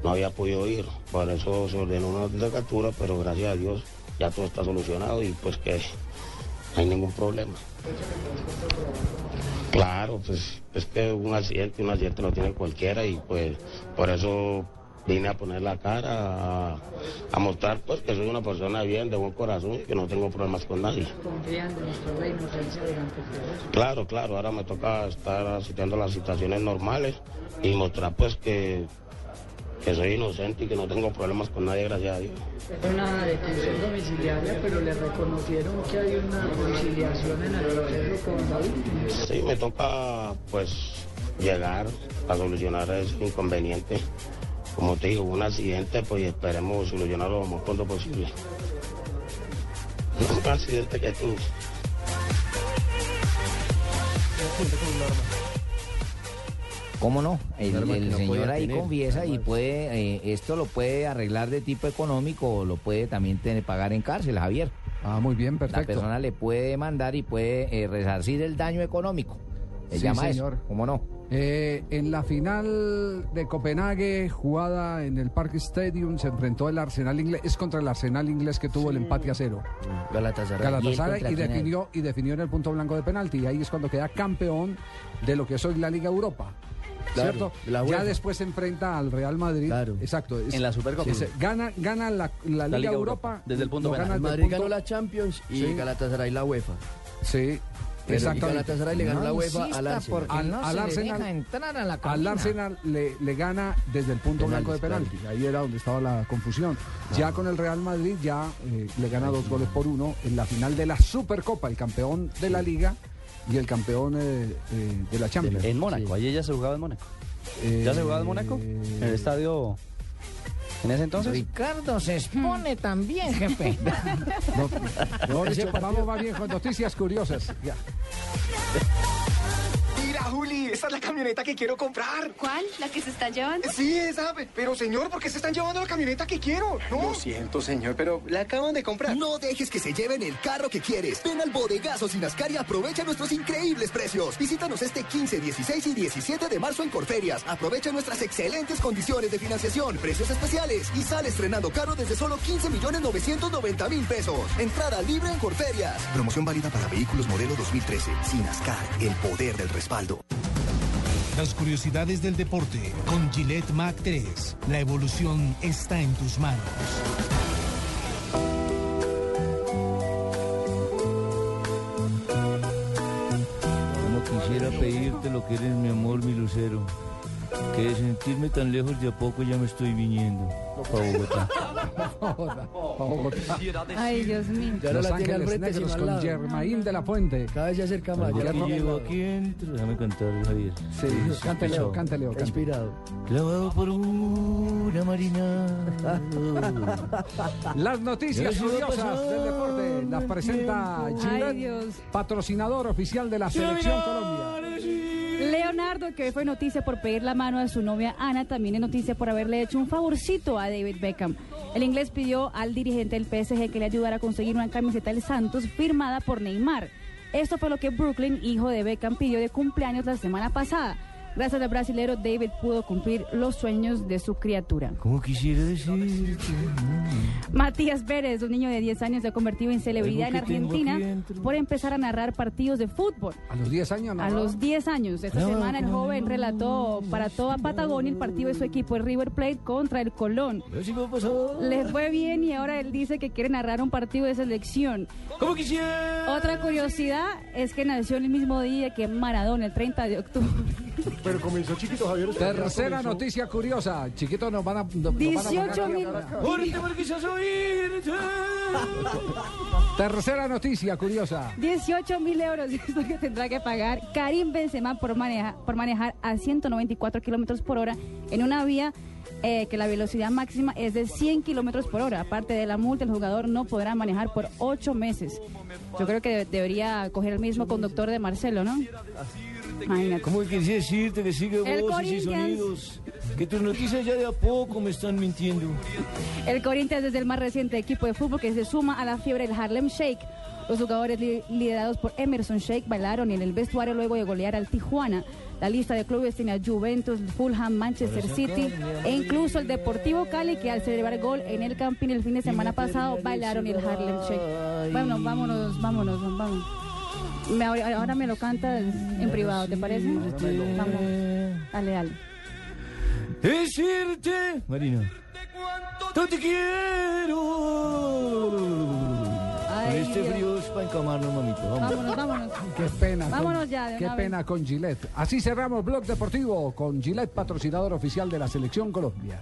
no había podido ir. Por eso se ordenó una captura, pero gracias a Dios ya todo está solucionado y pues que no hay ningún problema. Claro, pues es que un accidente, un accidente lo tiene cualquiera y pues por eso vine a poner la cara, a, a mostrar pues que soy una persona bien, de buen corazón y que no tengo problemas con nadie. Confiando en nuestra fe inocencia delante de Dios. Claro, claro, ahora me toca estar asistiendo a las situaciones normales y mostrar pues que, que soy inocente y que no tengo problemas con nadie, gracias a Dios. Es una detención domiciliaria, pero le reconocieron que hay una conciliación en el proceso con David. Sí, me toca pues llegar a solucionar ese inconveniente. Como te digo, hubo un accidente, pues esperemos solucionarlo lo más pronto posible. Un accidente que tuve. ¿Cómo no? El, no señor ahí tener, confiesa y puede, eh, esto lo puede arreglar de tipo económico o lo puede también tener, pagar en cárcel, Javier. Ah, muy bien, La perfecto. persona le puede demandar y puede eh, resarcir el daño económico. Se Sí, llama señor. eso, ¿cómo no? Eh, en la final de Copenhague, jugada en el Park Stadium, se enfrentó el Arsenal inglés, es contra el Arsenal inglés que tuvo el empate a cero. Galatasaray. Galatasaray ¿Y y, definió, y definió en el punto blanco de penalti. Y ahí es cuando queda campeón de lo que es hoy la Liga Europa. Claro, ¿Cierto? de la ya después se enfrenta al Real Madrid. Exacto. es- En la Supercopa. es- gana, gana la, la Liga, Liga Europa. Europa, desde el punto El desde Madrid punto- ganó la Champions y Sí. Galatasaray la UEFA. Sí. Pero Exactamente. Galatasaray le ganó la UEFA al Arsenal. Al- no al se le Arsenal- deja entrar a la Al. Arsenal le, le gana desde el punto Penales, blanco de penalti. Ahí era donde estaba la confusión. Ya con el Real Madrid ya eh, le gana dos goles por uno en la final de la Supercopa, el campeón de la Liga y el campeón eh, eh, de la Champions. En Mónaco, ayer ya se jugaba en Mónaco. Eh, ¿Ya se jugaba en Mónaco? En el estadio. ¿En ese entonces? Ricardo se expone también, jefe. No, dicho, vamos más bien con noticias curiosas. Ya. Mira, Juli, esa es la camioneta que quiero comprar. ¿Cuál? ¿La que se están llevando? Sí, esa. Pero, señor, ¿por qué se están llevando la camioneta que quiero? No. Lo siento, señor, pero la acaban de comprar. No dejes que se lleven el carro que quieres. Ven al bodegazo Sinascar y aprovecha nuestros increíbles precios. Visítanos este 15, 16 y 17 de marzo en Corferias. Aprovecha nuestras excelentes condiciones de financiación, precios especiales y sale estrenando carro desde solo 15 millones 990 mil pesos. Entrada libre en Corferias. Promoción válida para vehículos modelo 2013. Sinascar, el poder del respaldo. Las curiosidades del deporte con Gillette Mac 3. La evolución está en tus manos. Como quisiera pedirte lo que eres mi amor, mi lucero. Que de sentirme tan lejos de a poco ya me estoy viniendo. Pa' Bogotá. Ay, Dios mío. Ya Los Ángeles Negros con Germain de la Fuente. Cada vez se acerca más. Ya llego aquí entro. Déjame cantar, Javier. Sí, cante, Leo, cante, Leo, Está cante. inspirado. Clavado por una marina. Las noticias curiosas pasar del deporte las presenta Ay, Gillette, Dios. patrocinador oficial de la Selección Colombia. Leonardo, que hoy fue noticia por pedir la mano a su novia Ana, también es noticia por haberle hecho un favorcito a David Beckham. El inglés pidió al dirigente del PSG que le ayudara a conseguir una camiseta del Santos firmada por Neymar. Esto fue lo que Brooklyn, hijo de Beckham, pidió de cumpleaños la semana pasada. Gracias al brasilero, David pudo cumplir los sueños de su criatura. Como quisiera decirte. Matías Pérez, un niño de 10 años, se ha convertido en celebridad en Argentina por empezar a narrar partidos de fútbol. A los 10 años, ¿no? A los 10 años. Esta No, semana el no, joven relató para toda Patagonia el partido de su equipo, el River Plate, contra el Colón. Les fue bien y ahora él dice que quiere narrar un partido de selección. Como quisiera. Otra curiosidad es que nació el mismo día que Maradona, el 30 de octubre. Pero comenzó chiquito, Javier. Tercera comenzó. noticia curiosa. Chiquito, nos van a. nos- nos van a 18 poner- mil. Tercera noticia curiosa. 18 mil euros es lo que tendrá que pagar Karim Benzema por, maneja- por manejar a 194 kilómetros por hora en una vía eh, que la velocidad máxima es de 100 kilómetros por hora. Aparte de la multa, el jugador no podrá manejar por 8 meses. Yo creo que debería coger el mismo conductor de Marcelo, ¿no? Imagínate. ¿Cómo que quisiera decirte que sigue El voces y sonidos? Que tus noticias ya de a poco me están mintiendo. El Corinthians es el más reciente equipo de fútbol que se suma a la fiebre del Harlem Shake. Los jugadores li- liderados por Emerson Shake bailaron en el vestuario luego de golear al Tijuana. La lista de clubes tiene a Juventus, Fulham, Manchester City e incluso el Deportivo Cali que al celebrar gol en el Campín el fin de semana pasado bailaron el Harlem Shake. Bueno, vámonos, vámonos, vamos. Me- ahora, me lo cantas en privado, ¿te parece? Vamos, dale, dale. Decirte, Marina, no te quiero. Ay, este frío es para encamarnos, mamita. Vamos. Vámonos, vámonos. Qué pena. con- Vámonos ya, de Qué vez. pena con Gillette. Así cerramos Blog Deportivo con Gillette, patrocinador oficial de la Selección Colombia.